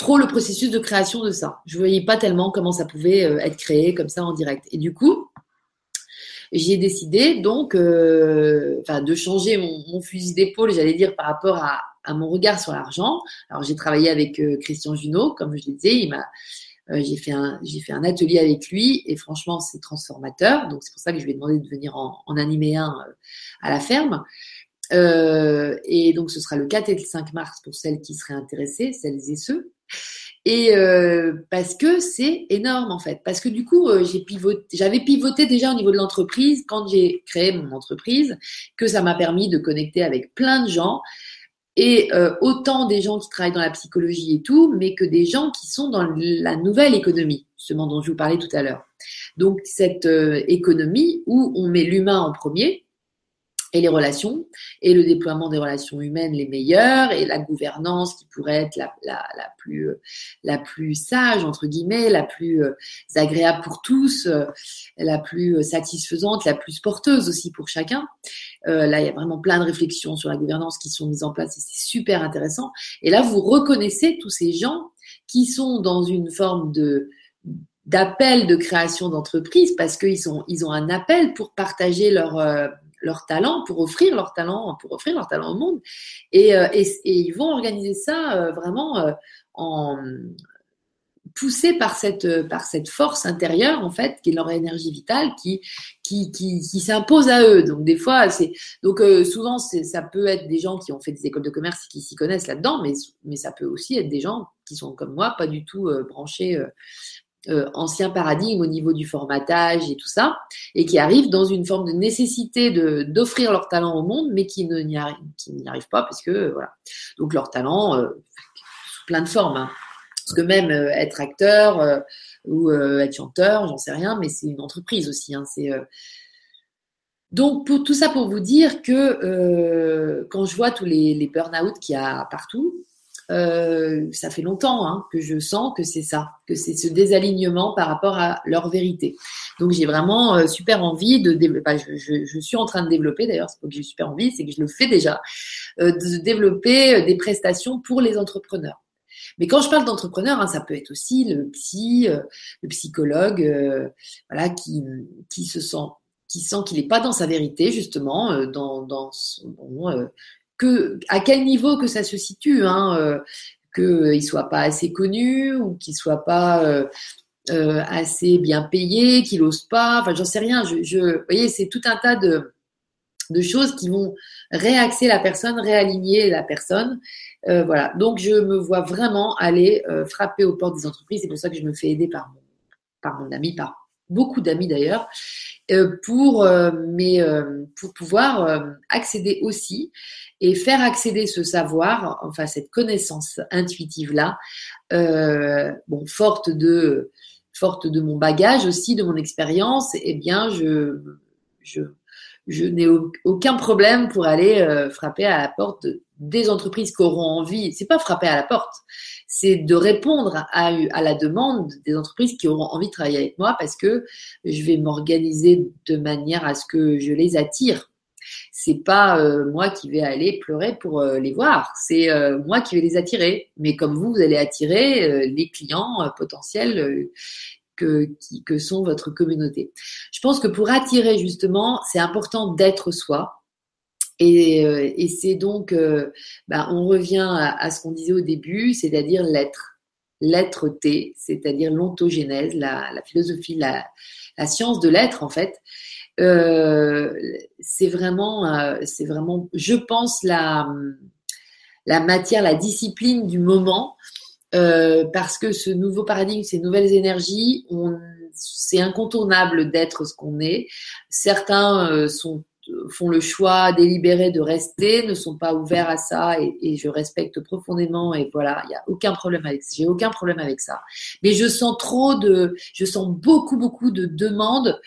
trop le processus de création de ça. Je voyais pas tellement comment ça pouvait euh, être créé comme ça en direct. Et du coup, j'ai décidé donc euh, de changer mon, fusil d'épaule, j'allais dire, par rapport à, mon regard sur l'argent. Alors j'ai travaillé avec euh, Christian Junot, comme je le disais, il m'a j'ai fait un j'ai fait un atelier avec lui et franchement c'est transformateur. Donc c'est pour ça que je lui ai demandé de venir en, en animer un à la ferme. et donc ce sera le 4 et le 5 mars pour celles qui seraient intéressées, celles et ceux. Et euh, parce que c'est énorme en fait. Parce que du coup, euh, pivoté, j'avais pivoté déjà au niveau de l'entreprise quand j'ai créé mon entreprise, que ça m'a permis de connecter avec plein de gens. Et euh, autant des gens qui travaillent dans la psychologie et tout, mais que des gens qui sont dans la nouvelle économie, justement dont je vous parlais tout à l'heure. Donc cette économie où on met l'humain en premier, et les relations, et le déploiement des relations humaines les meilleures, et la gouvernance qui pourrait être la, la, la plus, la plus sage, entre guillemets, la plus euh, agréable pour tous, euh, la plus satisfaisante, la plus porteuse aussi pour chacun. Euh, là, il y a vraiment plein de réflexions sur la gouvernance qui sont mises en place, et c'est super intéressant. Et là, vous reconnaissez tous ces gens qui sont dans une forme de d'appel de création d'entreprise parce qu'ils ils ont un appel pour partager leur leur talent, pour offrir leur talent, pour offrir leur talent au monde. Et, euh, et, ils vont organiser ça euh, vraiment euh, en poussé par cette par cette force intérieure en fait qui est leur énergie vitale qui qui qui, qui s'impose à eux donc des fois c'est donc souvent ça peut être des gens qui ont fait des écoles de commerce qui s'y connaissent là-dedans mais mais ça peut aussi être des gens qui sont comme moi pas du tout branchés euh, ancien paradigme au niveau du formatage et tout ça, et qui arrivent dans une forme de nécessité de d'offrir leur talent au monde, mais qui n'y arrivent, pas parce que voilà. Donc leur talent euh, sous plein de formes. Hein. Parce que même euh, être acteur euh, ou être chanteur, j'en sais rien, mais c'est une entreprise aussi. Hein, c'est donc pour tout ça pour vous dire que quand je vois tous les, les burn-out qu'il y a partout, euh, ça fait longtemps hein, que je sens que c'est ça, que c'est ce désalignement par rapport à leur vérité. Donc j'ai vraiment euh, super envie de développer, je, je, suis en train de développer d'ailleurs, c'est pas que j'ai super envie, c'est que je le fais déjà, euh, de développer des prestations pour les entrepreneurs. Mais quand je parle d'entrepreneur, hein, ça peut être aussi le psy, le psychologue, voilà, qui, qui se sent qui sent qu'il n'est pas dans sa vérité justement, dans, dans son, à quel niveau que ça se situe, hein, euh, qu'il soit pas assez connu ou qu'il soit pas euh, euh, assez bien payé, qu'il ose pas, enfin j'en sais rien. Vous voyez, c'est tout un tas de, choses qui vont réaxer la personne, réaligner la personne. Euh, voilà. Donc je me vois vraiment aller euh, frapper aux portes des entreprises. C'est pour ça que je me fais aider par mon, ami, par beaucoup d'amis d'ailleurs, euh, pour, mais, pour pouvoir accéder aussi et faire accéder ce savoir, enfin cette connaissance intuitive là, euh, bon forte de forte de mon bagage aussi, de mon expérience, eh bien je je je n'ai aucun problème pour aller euh, frapper à la porte des entreprises qui auront envie. C'est pas frapper à la porte, c'est de répondre à, la demande des entreprises qui auront envie de travailler avec moi parce que je vais m'organiser de manière à ce que je les attire c'est pas euh, moi qui vais aller pleurer pour euh, les voir, c'est euh, moi qui vais les attirer. Mais comme vous, vous allez attirer les clients potentiels que, qui, que sont votre communauté. Je pense que pour attirer justement, c'est important d'être soi. Et, et c'est donc, bah, on revient à, ce qu'on disait au début, c'est-à-dire l'être, l'être T, c'est-à-dire l'ontogénèse, la, philosophie, la, science de l'être en fait. Euh, c'est vraiment, euh, c'est vraiment, je pense, la, matière, la discipline du moment, euh, parce que ce nouveau paradigme, ces nouvelles énergies, c'est incontournable d'être ce qu'on est. Certains sont font le choix délibéré de rester, ne sont pas ouverts à ça et, je respecte profondément et voilà, il n'y a aucun problème avec j'ai aucun problème avec ça. Mais je sens trop de, je sens beaucoup beaucoup de demandes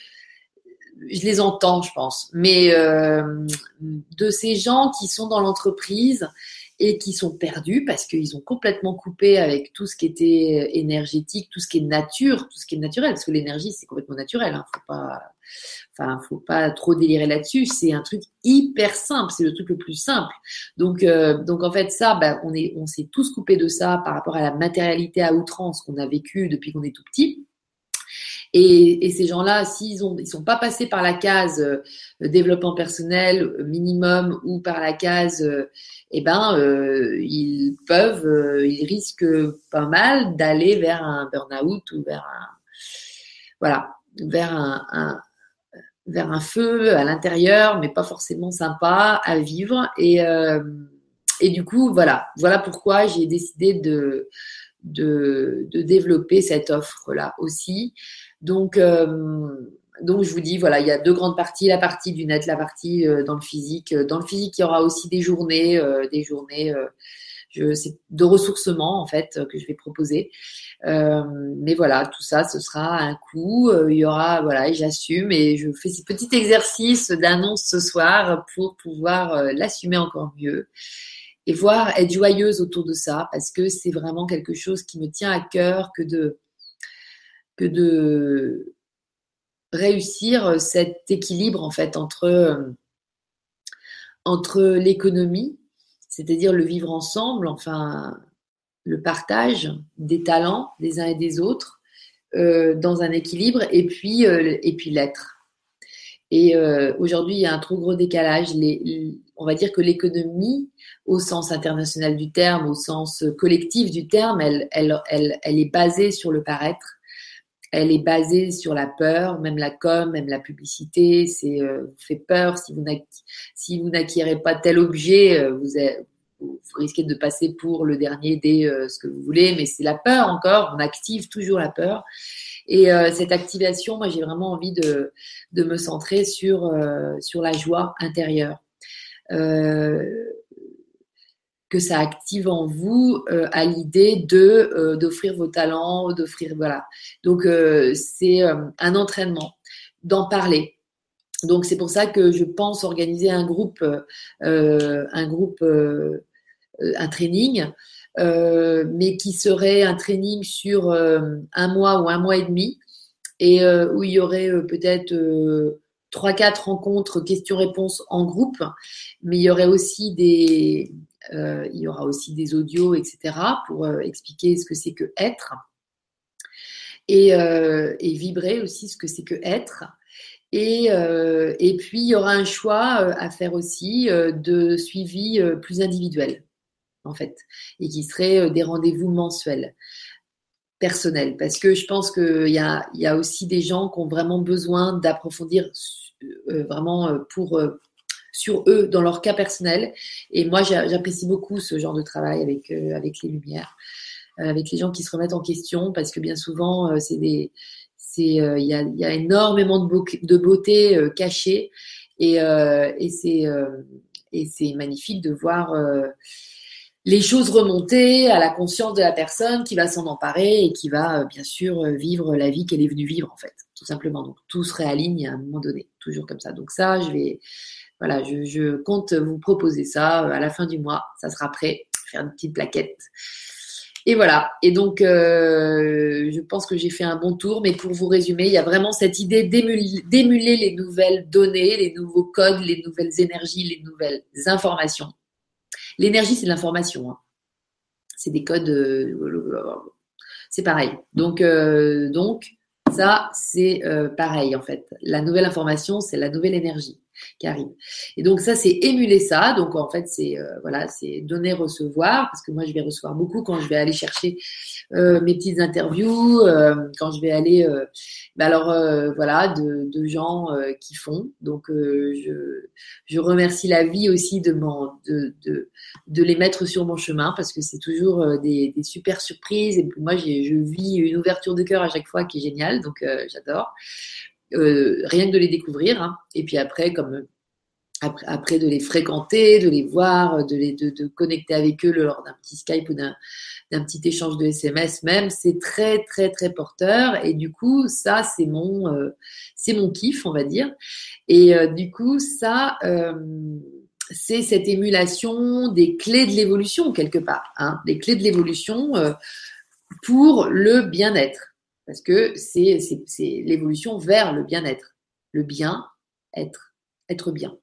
je les entends, je pense, mais euh, de ces gens qui sont dans l'entreprise et qui sont perdus parce qu'ils ont complètement coupé avec tout ce qui était énergétique, tout ce qui est nature, tout ce qui est naturel, parce que l'énergie c'est complètement naturel, hein, faut pas, enfin faut pas trop délirer là-dessus, c'est un truc hyper simple, c'est le truc le plus simple. Donc euh, donc en fait ça, ben, on est, on s'est tous coupé de ça par rapport à la matérialité à outrance qu'on a vécu depuis qu'on est tout petit. Et, ces gens-là, s'ils ont, ils sont pas passés par la case euh, développement personnel euh, minimum ou par la case, euh, eh ben, ils peuvent, ils risquent pas mal d'aller vers un burn-out ou vers un, voilà, vers un, feu à l'intérieur, mais pas forcément sympa à vivre. Et, du coup, voilà, voilà pourquoi j'ai décidé de développer cette offre-là aussi. Donc, euh, donc, je vous dis, voilà, il y a deux grandes parties, la partie du net, la partie euh, dans le physique. Dans le physique, il y aura aussi des journées, euh, des journées c'est de ressourcement en fait que je vais proposer. mais voilà, tout ça, ce sera un coup. il y aura, voilà, j'assume et je fais ce petit exercice d'annonce ce soir pour pouvoir l'assumer encore mieux et voir être joyeuse autour de ça parce que c'est vraiment quelque chose qui me tient à cœur que de que de réussir cet équilibre en fait entre entre l'économie, c'est-à-dire le vivre ensemble, enfin le partage des talents des uns et des autres euh, dans un équilibre et puis euh, l'être. Et euh, aujourd'hui, il y a un trop gros décalage. On va dire que l'économie, au sens international du terme, au sens collectif du terme, elle, elle, elle, elle est basée sur le paraître elle est basée sur la peur, même la com, même la publicité, c'est euh, vous fait peur. Si vous si pas tel objet, euh, vous, vous, risquez de passer pour le dernier des euh, ce que vous voulez, mais c'est la peur encore, on active toujours la peur. Et cette activation, moi j'ai vraiment envie de, de me centrer sur, sur la joie intérieure que ça active en vous euh, à l'idée de euh, d'offrir vos talents, d'offrir voilà. Donc euh, c'est un entraînement, d'en parler. Donc c'est pour ça que je pense organiser un groupe, un groupe, un training, mais qui serait un training sur un mois ou un mois et demi, et où il y aurait peut-être trois quatre rencontres questions-réponses en groupe, mais il y aurait aussi des il y aura aussi des audios, etc., pour euh, expliquer ce que c'est que être. Et, euh, et, vibrer aussi ce que c'est que être. Et, et, puis, il y aura un choix à faire aussi de suivi plus individuel, en fait, et qui serait des rendez-vous mensuels, personnels. Parce que je pense qu'il y a, y a aussi des gens qui ont vraiment besoin d'approfondir vraiment pour sur eux, dans leur cas personnel. Et moi, j'apprécie beaucoup ce genre de travail avec, euh, avec les lumières, euh, avec les gens qui se remettent en question, parce que bien souvent, euh, c'est des, c'est, il y a, y, a, énormément de, de beauté cachée, et, et c'est, et c'est magnifique de voir les choses remonter à la conscience de la personne qui va s'en emparer et qui va bien sûr vivre la vie qu'elle est venue vivre en fait, tout simplement. Donc tout se réaligne à un moment donné, toujours comme ça. Donc ça, je vais, voilà, je, compte vous proposer ça euh, à la fin du mois. Ça sera prêt. Faire une petite plaquette. Et voilà. Et donc, euh, je pense que j'ai fait un bon tour. Mais pour vous résumer, il y a vraiment cette idée d'émuler les nouvelles données, les nouveaux codes, les nouvelles énergies, les nouvelles informations. L'énergie, c'est de l'information. Hein. C'est des codes. Euh, c'est pareil. Donc, donc, ça, c'est pareil en fait. La nouvelle information, c'est la nouvelle énergie qui arrive. Et donc ça, c'est émuler ça. Donc en fait, c'est euh, voilà, c'est donner recevoir parce que moi, je vais recevoir beaucoup quand je vais aller chercher euh, mes petites interviews, euh, quand je vais aller, bah alors voilà, de, gens qui font. Donc je, je remercie la vie aussi de, de, de, de les mettre sur mon chemin parce que c'est toujours des, des, super surprises. Et moi, je vis une ouverture de cœur à chaque fois qui est géniale. Donc j'adore. Euh, rien que de les découvrir. Hein. Et puis après, comme après, de les fréquenter, de les voir, de, les, connecter avec eux lors d'un petit Skype ou d'un, petit échange de SMS même, c'est très très très porteur et du coup ça c'est mon euh, c'est mon kiff on va dire et euh, du coup ça c'est cette émulation des clés de l'évolution quelque part, hein, des clés de l'évolution pour le bien-être parce que c'est l'évolution vers le bien-être, le bien-être, être bien.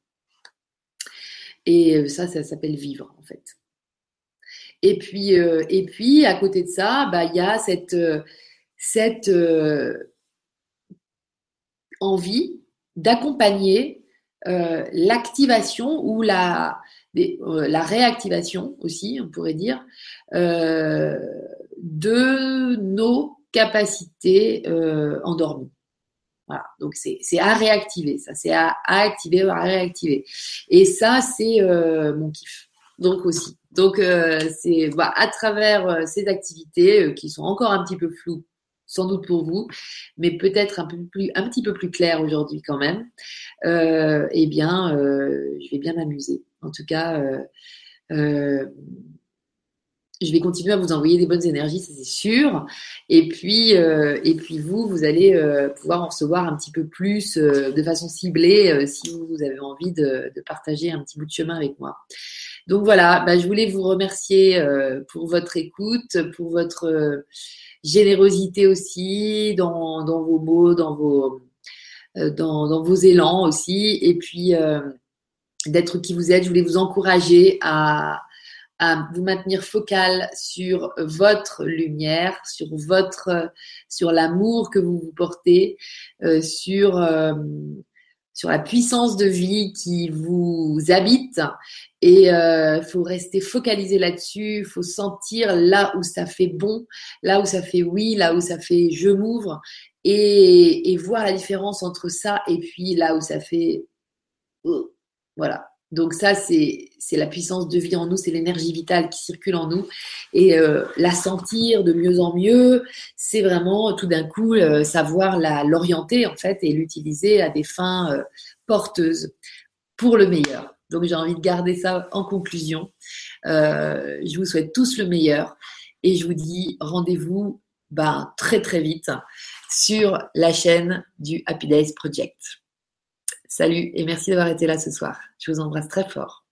Et euh, ça, ça s'appelle vivre en fait. Et puis, euh, et puis à côté de ça, bah, il y a cette, euh, envie d'accompagner l'activation ou la réactivation aussi, on pourrait dire, de nos capacité euh, endormie. Voilà, donc c'est à réactiver, ça, c'est à, activer, à réactiver. Et ça, c'est euh, mon kiff. Donc aussi. Donc euh, c'est voilà, à travers euh, ces activités euh, qui sont encore un petit peu floues, sans doute pour vous, mais peut-être un peu plus, un petit peu plus claires aujourd'hui quand même. eh bien, je vais bien m'amuser. En tout cas. Euh, je vais continuer à vous envoyer des bonnes énergies, ça c'est sûr. Et puis, euh, et puis vous, vous allez euh, pouvoir en recevoir un petit peu plus euh, de façon ciblée si vous avez envie de, de, partager un petit bout de chemin avec moi. Donc voilà, bah, je voulais vous remercier pour votre écoute, pour votre générosité aussi dans, dans, vos mots, dans vos, dans, dans vos élans aussi. Et puis d'être qui vous êtes. Je voulais vous encourager à à vous maintenir focal sur votre lumière, sur votre, sur l'amour que vous vous portez, euh, sur euh, sur la puissance de vie qui vous habite. Et il euh, faut rester focalisé là-dessus. Faut sentir là où ça fait bon, là où ça fait oui, là où ça fait je m'ouvre, et, et voir la différence entre ça et puis là où ça fait oh, voilà. Donc ça, c'est la puissance de vie en nous, c'est l'énergie vitale qui circule en nous. Et euh, la sentir de mieux en mieux, c'est vraiment tout d'un coup euh, savoir l'orienter en fait et l'utiliser à des fins euh, porteuses pour le meilleur. Donc j'ai envie de garder ça en conclusion. je vous souhaite tous le meilleur et je vous dis rendez-vous ben, très très vite sur la chaîne du Happy Days Project. Salut et merci d'avoir été là ce soir. Je vous embrasse très fort.